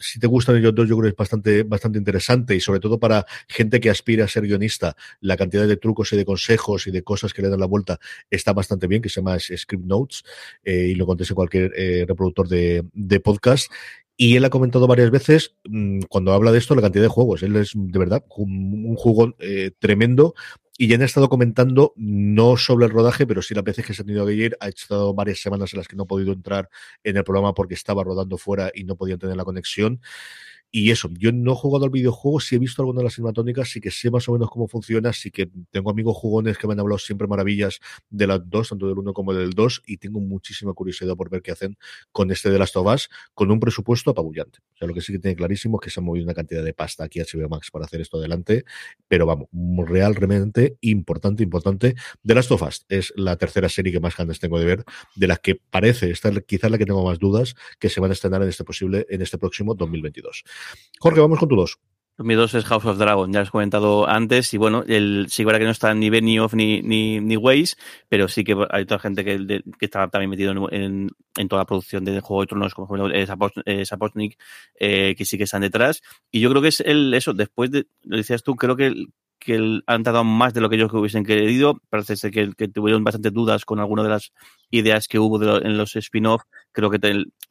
si te gustan ellos dos, yo creo que es bastante, bastante interesante y sobre todo para gente que aspira a ser guionista, la cantidad de trucos y de consejos y de cosas que le dan la vuelta está bastante bien, que se llama Script Notes, eh, y lo contéis cualquier eh, reproductor de, podcast. Y él ha comentado varias veces, mm, cuando habla de esto, la cantidad de juegos. Él es de verdad un, juego eh, tremendo y ya han estado comentando, no sobre el rodaje, pero sí las veces que se ha tenido que ir. Ha estado varias semanas en las que no ha podido entrar en el programa porque estaba rodando fuera y no podían tener la conexión. Y eso, yo no he jugado al videojuego, sí he visto algunas de las cinemáticas, sí que sé más o menos cómo funciona, sí que tengo amigos jugones que me han hablado siempre maravillas de las dos, tanto del uno como del dos, y tengo muchísima curiosidad por ver qué hacen con este de las Tobas, con un presupuesto apabullante. O sea, lo que sí que tiene clarísimo es que se ha movido una cantidad de pasta aquí a HBO Max para hacer esto adelante, pero vamos, real, realmente importante, importante. De las Tofas es la tercera serie que más ganas tengo de ver, de las que parece estar quizás la que tengo más dudas que se van a estrenar en este posible, en este próximo 2022. Jorge, vamos con tu dos. Mi dos es House of Dragon, ya os he comentado antes, y bueno, el, sí que que no está ni Benioff ni, ni, ni Waze, pero sí que hay toda gente que, que está también metido en, en, toda la producción de Juego de Tronos, como por Sapotnik, eh, que sí que están detrás. Y yo creo que es el, eso, después de, lo decías tú, creo que que han tardado más de lo que ellos hubiesen querido. Parece que, que tuvieron bastantes dudas con algunas de las ideas que hubo en los spin-off. Creo que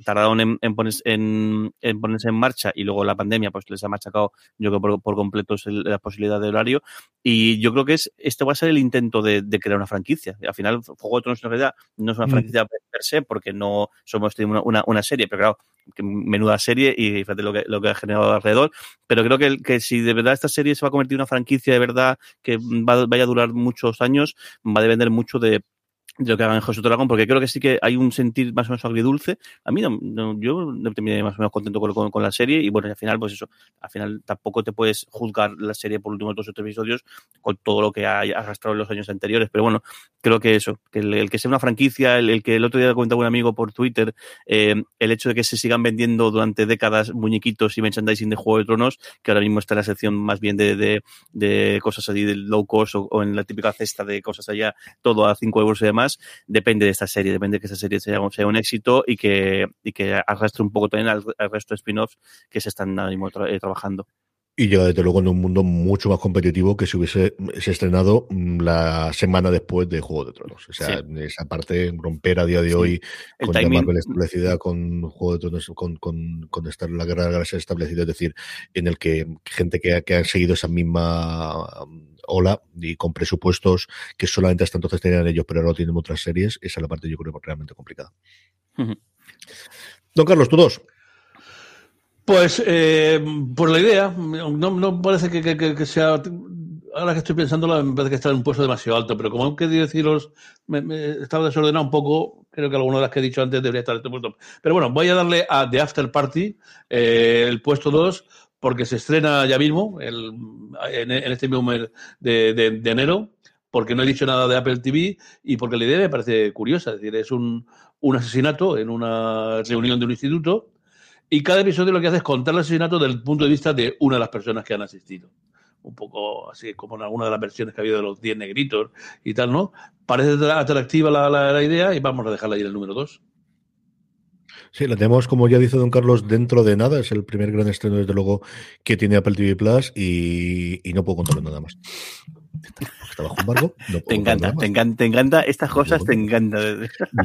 tardaron en, en, ponerse, en, ponerse en marcha y luego la pandemia pues les ha machacado, yo creo, por, por completo la posibilidad de horario. Y yo creo que es esto va a ser el intento de, crear una franquicia. Al final, Juego de Tronos no es una mm. franquicia per se porque no somos una, una, una serie, pero claro, menuda serie y fíjate lo que, lo que ha generado alrededor. Pero creo que, que si de verdad esta serie se va a convertir en una franquicia de verdad que va, vaya a durar muchos años, va a depender mucho de de lo que hagan en José Dragón, porque creo que sí que hay un sentir más o menos agridulce. A mí no, yo no terminé más o menos contento con, con, la serie y bueno, al final, pues eso, al final tampoco te puedes juzgar la serie por últimos dos o tres episodios con todo lo que ha arrastrado en los años anteriores, pero bueno, creo que eso, que el, que sea una franquicia, el, que el otro día comentaba un amigo por Twitter, eh, el hecho de que se sigan vendiendo durante décadas muñequitos y merchandising de Juego de Tronos, que ahora mismo está en la sección más bien de, de, de cosas así del low cost o, en la típica cesta de cosas allá, todo a 5 euros y demás, depende de esta serie, depende de que esta serie sea, un éxito y que, y que arrastre un poco también al, resto de spin-offs que se están eh, trabajando. Y llega desde luego en un mundo mucho más competitivo que si hubiese se estrenado mm, la semana después de Juego de Tronos. O sea, esa parte romper a día de hoy con la Marvel establecida, con Juego de Tronos, con, con, con estar la Guerra de la Galaxia establecida, es decir, en el que gente que, que ha seguido esa misma hola y con presupuestos que solamente hasta entonces tenían ellos, pero ahora tienen otras series, esa es la parte yo creo realmente complicada. Don Carlos, tú dos. Pues eh, por la idea, no, parece que, sea. Ahora que estoy pensando, me parece que está en un puesto demasiado alto, pero como han querido deciros, me, estaba desordenado un poco. Creo que alguna de las que he dicho antes debería estar en este puesto. Pero bueno, voy a darle a The After Party, eh, el puesto 2, porque se estrena ya mismo, el, en, este mismo mes de, enero, porque no he dicho nada de Apple TV y porque la idea me parece curiosa. Es decir, es un, un asesinato en una reunión de un instituto y cada episodio lo que hace es contar el asesinato desde el punto de vista de una de las personas que han asistido. Un poco así como en alguna de las versiones que ha habido de los 10 negritos y tal, ¿no? Parece atractiva la, idea y vamos a dejarla ahí en el número 2. Sí, la tenemos, como ya dice don Carlos, dentro de nada. Es el primer gran estreno, desde luego, que tiene Apple TV Plus y, no puedo contarlo nada más. Está bajo embargo. te encanta, te encanta, te encanta, estas cosas te encanta.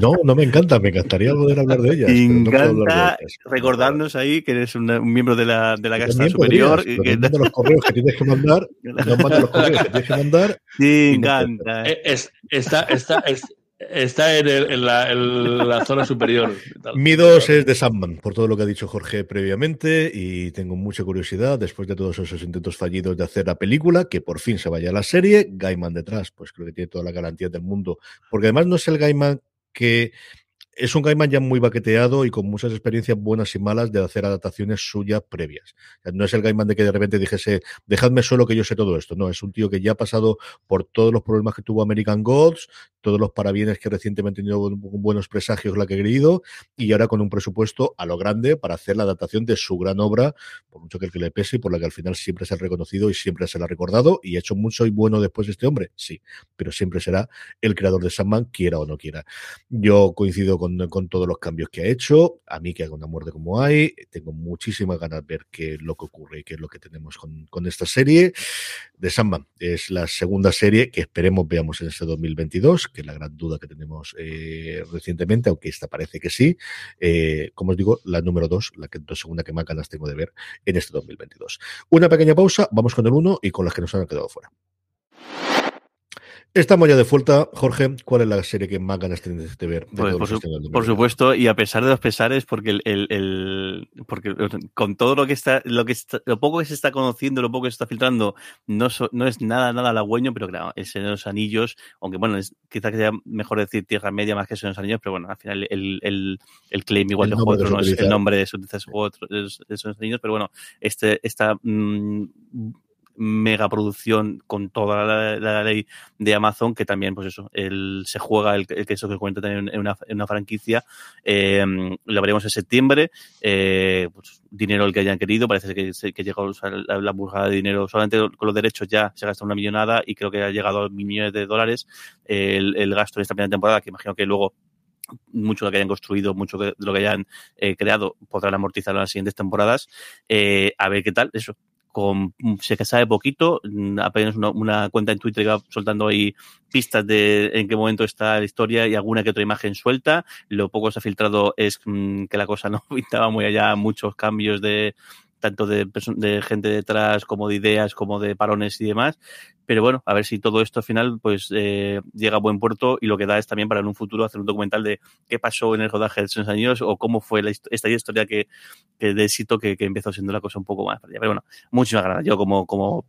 No, no me encanta, me encantaría poder hablar de ellas. Te encanta recordarnos ahí que eres un, miembro de la, de la Casa Superior. y que... los correos que tienes que mandar, los correos que tienes que mandar. Te encanta. Es, está, está, Está en, el- en la, en la zona superior. Mi dos es de Sandman, por todo lo que ha dicho Jorge previamente, y tengo mucha curiosidad, después de todos esos intentos fallidos de hacer la película, que por fin se vaya a la serie, Gaiman detrás, pues creo que tiene toda la garantía del mundo, porque además no es el Gaiman que es un Gaiman ya muy baqueteado y con muchas experiencias buenas y malas de hacer adaptaciones suyas previas. No es el Gaiman de que de repente dijese, dejadme solo que yo sé todo esto. No, es un tío que ya ha pasado por todos los problemas que tuvo American Gods, todos los parabienes que recientemente ha tenido bu- buenos presagios la que ha querido, y ahora con un presupuesto a lo grande para hacer la adaptación de su gran obra, por mucho que el que le pese y por la que al final siempre se ha reconocido y siempre se le ha recordado, y ha hecho mucho y bueno después de este hombre, sí, pero siempre será el creador de Sandman, quiera o no quiera. Yo coincido con, con todos los cambios que ha hecho. A mí que haga una muerte como hay, tengo muchísimas ganas de ver qué es lo que ocurre y qué es lo que tenemos con, con esta serie. De Sandman es la segunda serie que esperemos veamos en este 2022, que es la gran duda que tenemos eh, recientemente, aunque esta parece que sí. Eh, como os digo, la número dos, la que la segunda que más ganas tengo de ver en este 2022. Una pequeña pausa, vamos con el uno y con las que nos han quedado fuera. Estamos ya de vuelta. Jorge, ¿cuál es la serie que más ganas tienes de ver? De Pues, por, su- por 2022? supuesto, y a pesar de los pesares, porque el, el- el- porque con todo lo que está, lo que está- lo poco que se está conociendo, lo poco que se está filtrando, no, so- no es nada, nada halagüeño, pero claro, Señor de los Anillos, aunque bueno, es, quizás que sea mejor decir Tierra Media más que de los Anillos, pero bueno, al final el, el, el claim igual de Juego se Tronos, el nombre de su Juego de de de los Anillos, pero bueno, este, esta mm, mega producción con toda la, ley de Amazon, que también, pues eso, el, se juega el, el que eso que cuenta también en una, en franquicia. Eh, lo veremos en septiembre. Eh, pues, dinero el que hayan querido, parece que, que llegó la, la de dinero. Solamente con los derechos ya se gasta una millonada y creo que ha llegado a mil millones de dólares el, gasto de esta primera temporada, que imagino que luego mucho de lo que hayan construido, mucho de lo que hayan eh, creado, podrán amortizarlo en las siguientes temporadas. A ver qué tal, eso. Con, sé que sabe poquito, mm, apenas una, una cuenta en Twitter que va soltando ahí pistas de en qué momento está la historia y alguna que otra imagen suelta. Lo poco que se ha filtrado es mm, que la cosa no pintaba muy allá, muchos cambios de tanto de, de gente detrás como de ideas, como de parones y demás. Pero bueno, a ver si todo esto al final pues eh, llega a buen puerto y lo que da es también para en un futuro hacer un documental de qué pasó en el rodaje de esos años o cómo fue la esta historia que, de éxito que, empezó siendo la cosa un poco más. Pero bueno, muchísimas gracias. Yo como,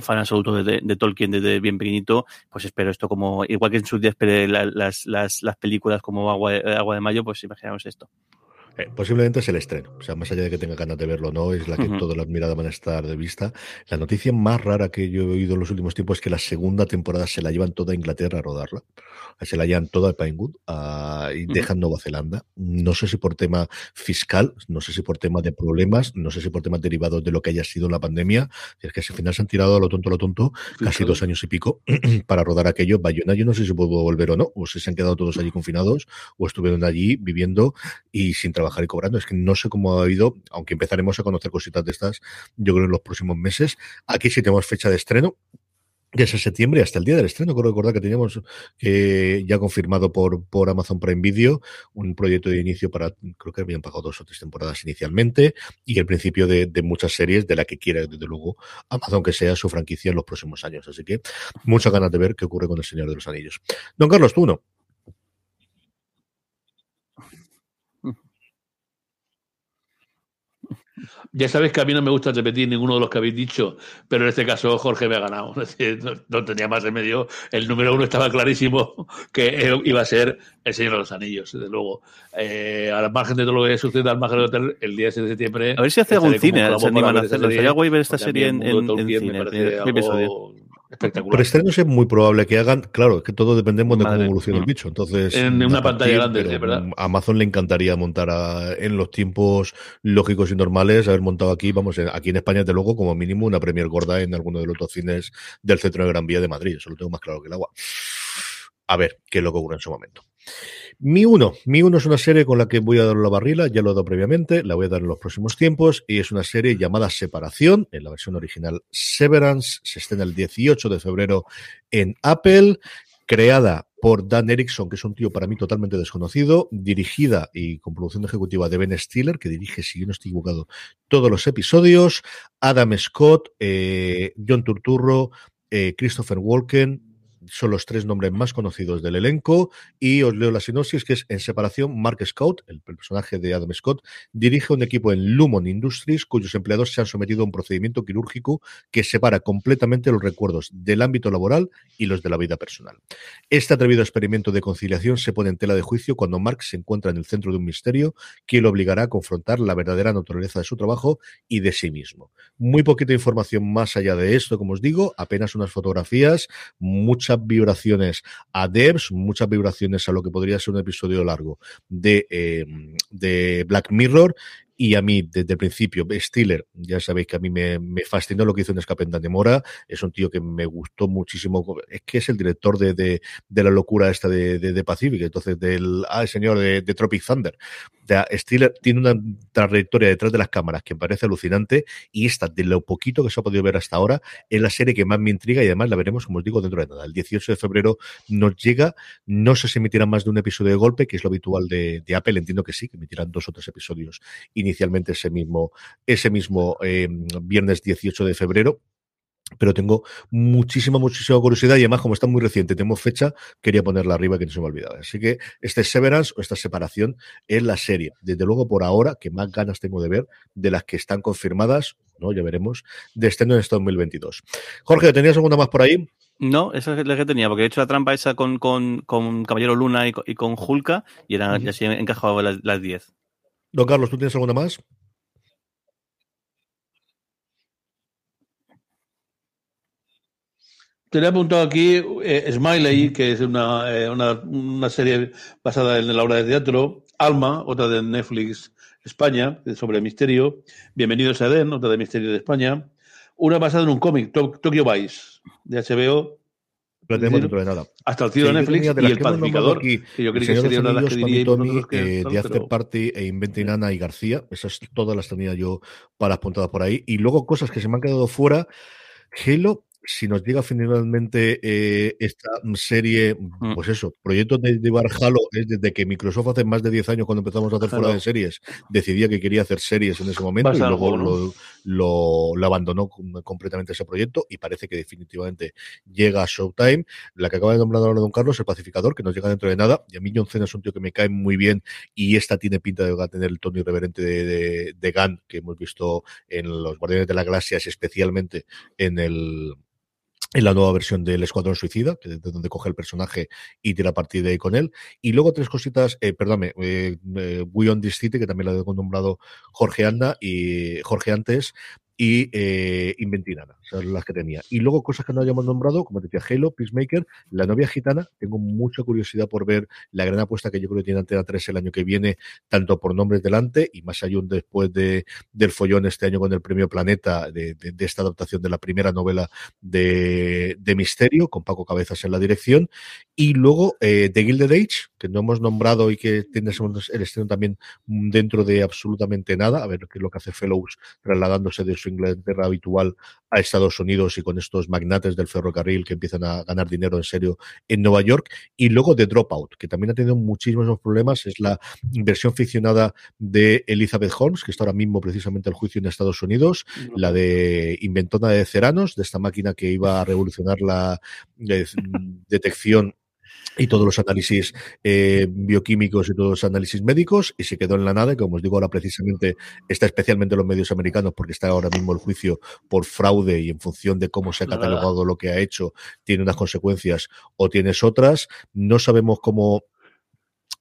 fan absoluto de, Tolkien desde bien pequeñito, pues espero esto como, igual que en sus días esperé la- las, las, las películas como Agua, de- Agua de Mayo, pues imaginamos esto. Eh, posiblemente es el estreno. O sea, más allá de que tenga ganas de verlo o no, es la que Ujú. todas las miradas van a estar de vista. La noticia más rara que yo he oído en los últimos tiempos es que la segunda temporada se la llevan toda a Inglaterra a rodarla. Se la llevan toda a Pinewood y dejan Nueva Zelanda. No sé si por tema fiscal, no sé si por tema de problemas, no sé si por temas derivados de lo que haya sido la pandemia. Es que al final se han tirado a lo tonto, a lo tonto, casi dos años y pico para rodar aquello. Bayona, yo no sé si puedo volver o no, o si se han quedado todos allí confinados, o estuvieron allí viviendo y sin trabajar y cobrando. Es que no sé cómo ha ido, aunque empezaremos a conocer cositas de estas, yo creo, en los próximos meses. Aquí sí tenemos fecha de estreno. que es septiembre, hasta el día del estreno. Creo recordar que teníamos eh, ya confirmado por, por Amazon Prime Video un proyecto de inicio para, creo que habían pagado dos o tres temporadas inicialmente, y el principio de, de muchas series de la que quiera, desde luego, Amazon que sea su franquicia en los próximos años. Así que muchas ganas de ver qué ocurre con El Señor de los Anillos. Don Carlos, tú no. Ya sabéis que a mí no me gusta repetir ninguno de los que habéis dicho, pero en este caso Jorge me ha ganado. No, no tenía más remedio. El número uno estaba clarísimo que iba a ser El Señor de los Anillos, desde luego. Eh, al margen de todo lo que sucede al margen del hotel, el día 6 de septiembre. A ver si hace algún cine, se animan a hacerlo. Sería guay ver esta mí serie en, en, en cine. primer episodio. Espectacular. Por estrenos es muy probable que hagan, claro, es que todo dependemos de cómo Madre. evolucione el bicho. Entonces, En una pantalla partir, grande, es verdad. A Amazon le encantaría montar a- en los tiempos lógicos y normales, haber montado aquí, vamos, aquí en España, desde luego, como mínimo, una premier gorda en alguno de los dos cines del centro de Gran Vía de Madrid. Eso lo tengo más claro que el agua. A ver qué es lo que ocurre en su momento. Mi uno, mi uno es una serie con la que voy a dar la barrila, ya lo he dado previamente, la voy a dar en los próximos tiempos, y es una serie llamada Separación, en la versión original Severance, se estrena el 18 de febrero en Apple, creada por Dan Erickson, que es un tío para mí totalmente desconocido, dirigida y con producción ejecutiva de Ben Stiller, que dirige, si yo no estoy equivocado, todos los episodios, Adam Scott, eh, John Turturro, eh, Christopher Walken, son los tres nombres más conocidos del elenco y os leo la sinopsis que es en separación Mark Scott, el personaje de Adam Scott, dirige un equipo en Lumon Industries cuyos empleados se han sometido a un procedimiento quirúrgico que separa completamente los recuerdos del ámbito laboral y los de la vida personal. Este atrevido experimento de conciliación se pone en tela de juicio cuando Mark se encuentra en el centro de un misterio que lo obligará a confrontar la verdadera naturaleza de su trabajo y de sí mismo. Muy poquita información más allá de esto, como os digo, apenas unas fotografías, vibraciones a devs, muchas vibraciones a lo que podría ser un episodio largo de, eh, de Black Mirror y a mí, desde el principio, Stiller, ya sabéis que a mí me, me fascinó lo que hizo en Escape de Mora. Es un tío que me gustó muchísimo. Es que es el director de, de, de la locura esta de, de, Pacific, entonces del, ah, el señor de, Tropic Thunder. O Stiller tiene una trayectoria detrás de las cámaras que me parece alucinante y esta, de lo poquito que se ha podido ver hasta ahora, es la serie que más me intriga y además la veremos, como os digo, dentro de nada. El 18 de febrero nos llega. No sé si emitirán más de un episodio de golpe, que es lo habitual de, Apple. Entiendo que sí, que emitirán dos o tres episodios inicialmente ese mismo, ese mismo eh, viernes 18 de febrero pero tengo muchísima, muchísima curiosidad y además, como está muy reciente, tenemos fecha, quería ponerla arriba que no se me ha olvidado. Así que este Severance o esta separación es la serie, desde luego por ahora, que más ganas tengo de ver de las que están confirmadas, ¿no? Ya veremos, de este en este 2022. Jorge, ¿tenías alguna más por ahí? No, esa es la que tenía, porque he hecho la trampa esa con, con, con Caballero Luna y con, y con Hulka y, era, uh -huh. así encajaba las 10. Don Carlos, ¿tú tienes alguna más? Tenía apuntado aquí eh, Smiley, que es una, eh, una, una, serie basada en la obra de teatro. Alma, otra de Netflix España, sobre misterio. Bienvenidos a Eden, otra de misterio de España. Una basada en un cómic, Tokyo Vice, de HBO. Lo tenemos dentro de nada. Hasta el sí, de Netflix de y el pacificador, aquí, que yo creo que sería una de las que diría Tommy, que eh, de After pero... Party e Inventing Ana y García. Esas todas las tenía yo para apuntadas por ahí. Y luego cosas que se me han quedado fuera. Halo, si nos llega finalmente eh, esta serie, mm. pues eso, proyecto de llevar Halo es desde que Microsoft hace más de 10 años cuando empezamos a hacer fuera de series, decidía que quería hacer series en ese momento y luego algo, ¿no? lo, lo, lo, abandonó completamente ese proyecto y parece que definitivamente llega a Showtime. La que acaba de nombrar ahora Don Carlos, el pacificador, que nos llega dentro de nada. Y a mí John Cena es un tío que me cae muy bien y esta tiene pinta de tener el tono irreverente de, de, de Gunn que hemos visto en los Guardianes de la Galaxia, especialmente en el en la nueva versión del Escuadrón Suicida, que es de donde coge el personaje y tira partir de ahí con él. Y luego tres cositas, eh, perdóname, eh, eh, We on This City, que también la he nombrado Jorge Anda y Jorge antes, y eh, Inventinana, son las que tenía. Y luego cosas que no hayamos nombrado, como decía Halo, Peacemaker, La novia gitana, tengo mucha curiosidad por ver la gran apuesta que yo creo que tiene Antena 3 el año que viene, tanto por nombres delante y más allá después de, del follón este año con el premio Planeta, de, de, de esta adaptación de la primera novela de, de, Misterio, con Paco Cabezas en la dirección, y luego eh, The Gilded Age, que no hemos nombrado y que tiene el estreno también dentro de absolutamente nada, a ver qué es lo que hace Fellows trasladándose de su Inglaterra habitual a Estados Unidos y con estos magnates del ferrocarril que empiezan a ganar dinero en serio en Nueva York. Y luego The Dropout, que también ha tenido muchísimos problemas. Es la versión ficcionada de Elizabeth Holmes, que está ahora mismo precisamente al juicio en Estados Unidos, la de inventona de Ceranos, de esta máquina que iba a revolucionar la eh, detección y todos los análisis eh, bioquímicos y todos los análisis médicos y se quedó en la nada y como os digo ahora precisamente está especialmente los medios americanos porque está ahora mismo el juicio por fraude y en función de cómo se ha catalogado lo que ha hecho tiene unas consecuencias o tienes otras. No sabemos cómo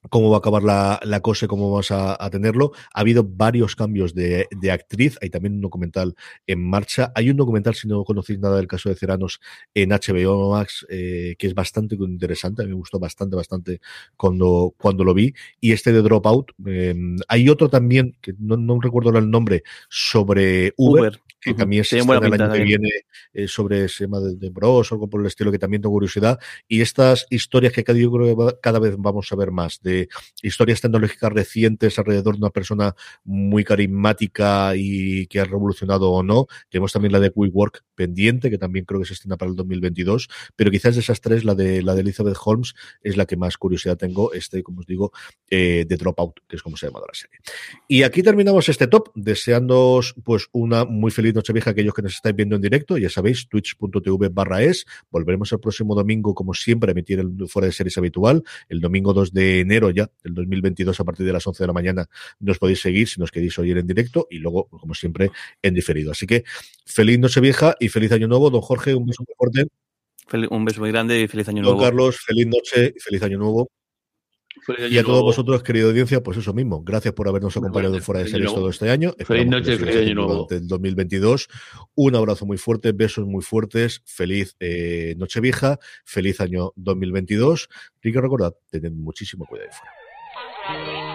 cómo va a acabar la, la cosa y cómo vamos a, tenerlo. Ha habido varios cambios de, de, actriz, hay también un documental en marcha. Hay un documental, si no conocéis nada del caso de Ceranos, en HBO Max, eh, que es bastante interesante, a mí me gustó bastante, bastante cuando, cuando lo vi. Y este de Dropout, eh, hay otro también, que no, no, recuerdo el nombre, sobre Uber. Que uh -huh. también se estrena el año que viene eh, sobre ese tema de, de, Bros algo por el estilo, que también tengo curiosidad. Y estas historias que cada, yo creo que cada vez vamos a ver más, de historias tecnológicas recientes alrededor de una persona muy carismática y que ha revolucionado o no. Tenemos también la de WeWork pendiente, que también creo que se estrena para el 2022, pero quizás de esas tres, la de, la de Elizabeth Holmes es la que más curiosidad tengo, este, como os digo, eh, de Dropout, que es como se llama la serie. Y aquí terminamos este top, deseándoos pues una muy feliz Nochevieja aquellos que nos estáis viendo en directo, ya sabéis, twitch.tv barra es. Volveremos el próximo domingo, como siempre, a emitir el fuera de series habitual. El domingo 2 de enero ya, del 2022, a partir de las 11 de la mañana, nos podéis seguir si nos queréis oír en directo y luego, como siempre, en diferido. Así que feliz Nochevieja y feliz Año Nuevo. Don Jorge, un beso muy fuerte. Un beso muy grande y feliz año Don nuevo. Carlos, feliz noche y feliz Año Nuevo. Y a todos vosotros, querida audiencia, pues eso mismo. Gracias por habernos acompañado en fuera de series todo este año. Feliz noche feliz año nuevo. durante el 2022. Un abrazo muy fuerte, besos muy fuertes. Feliz eh, Nochevieja, feliz año 2022. Y que recordad, tened muchísimo cuidado ahí fuera.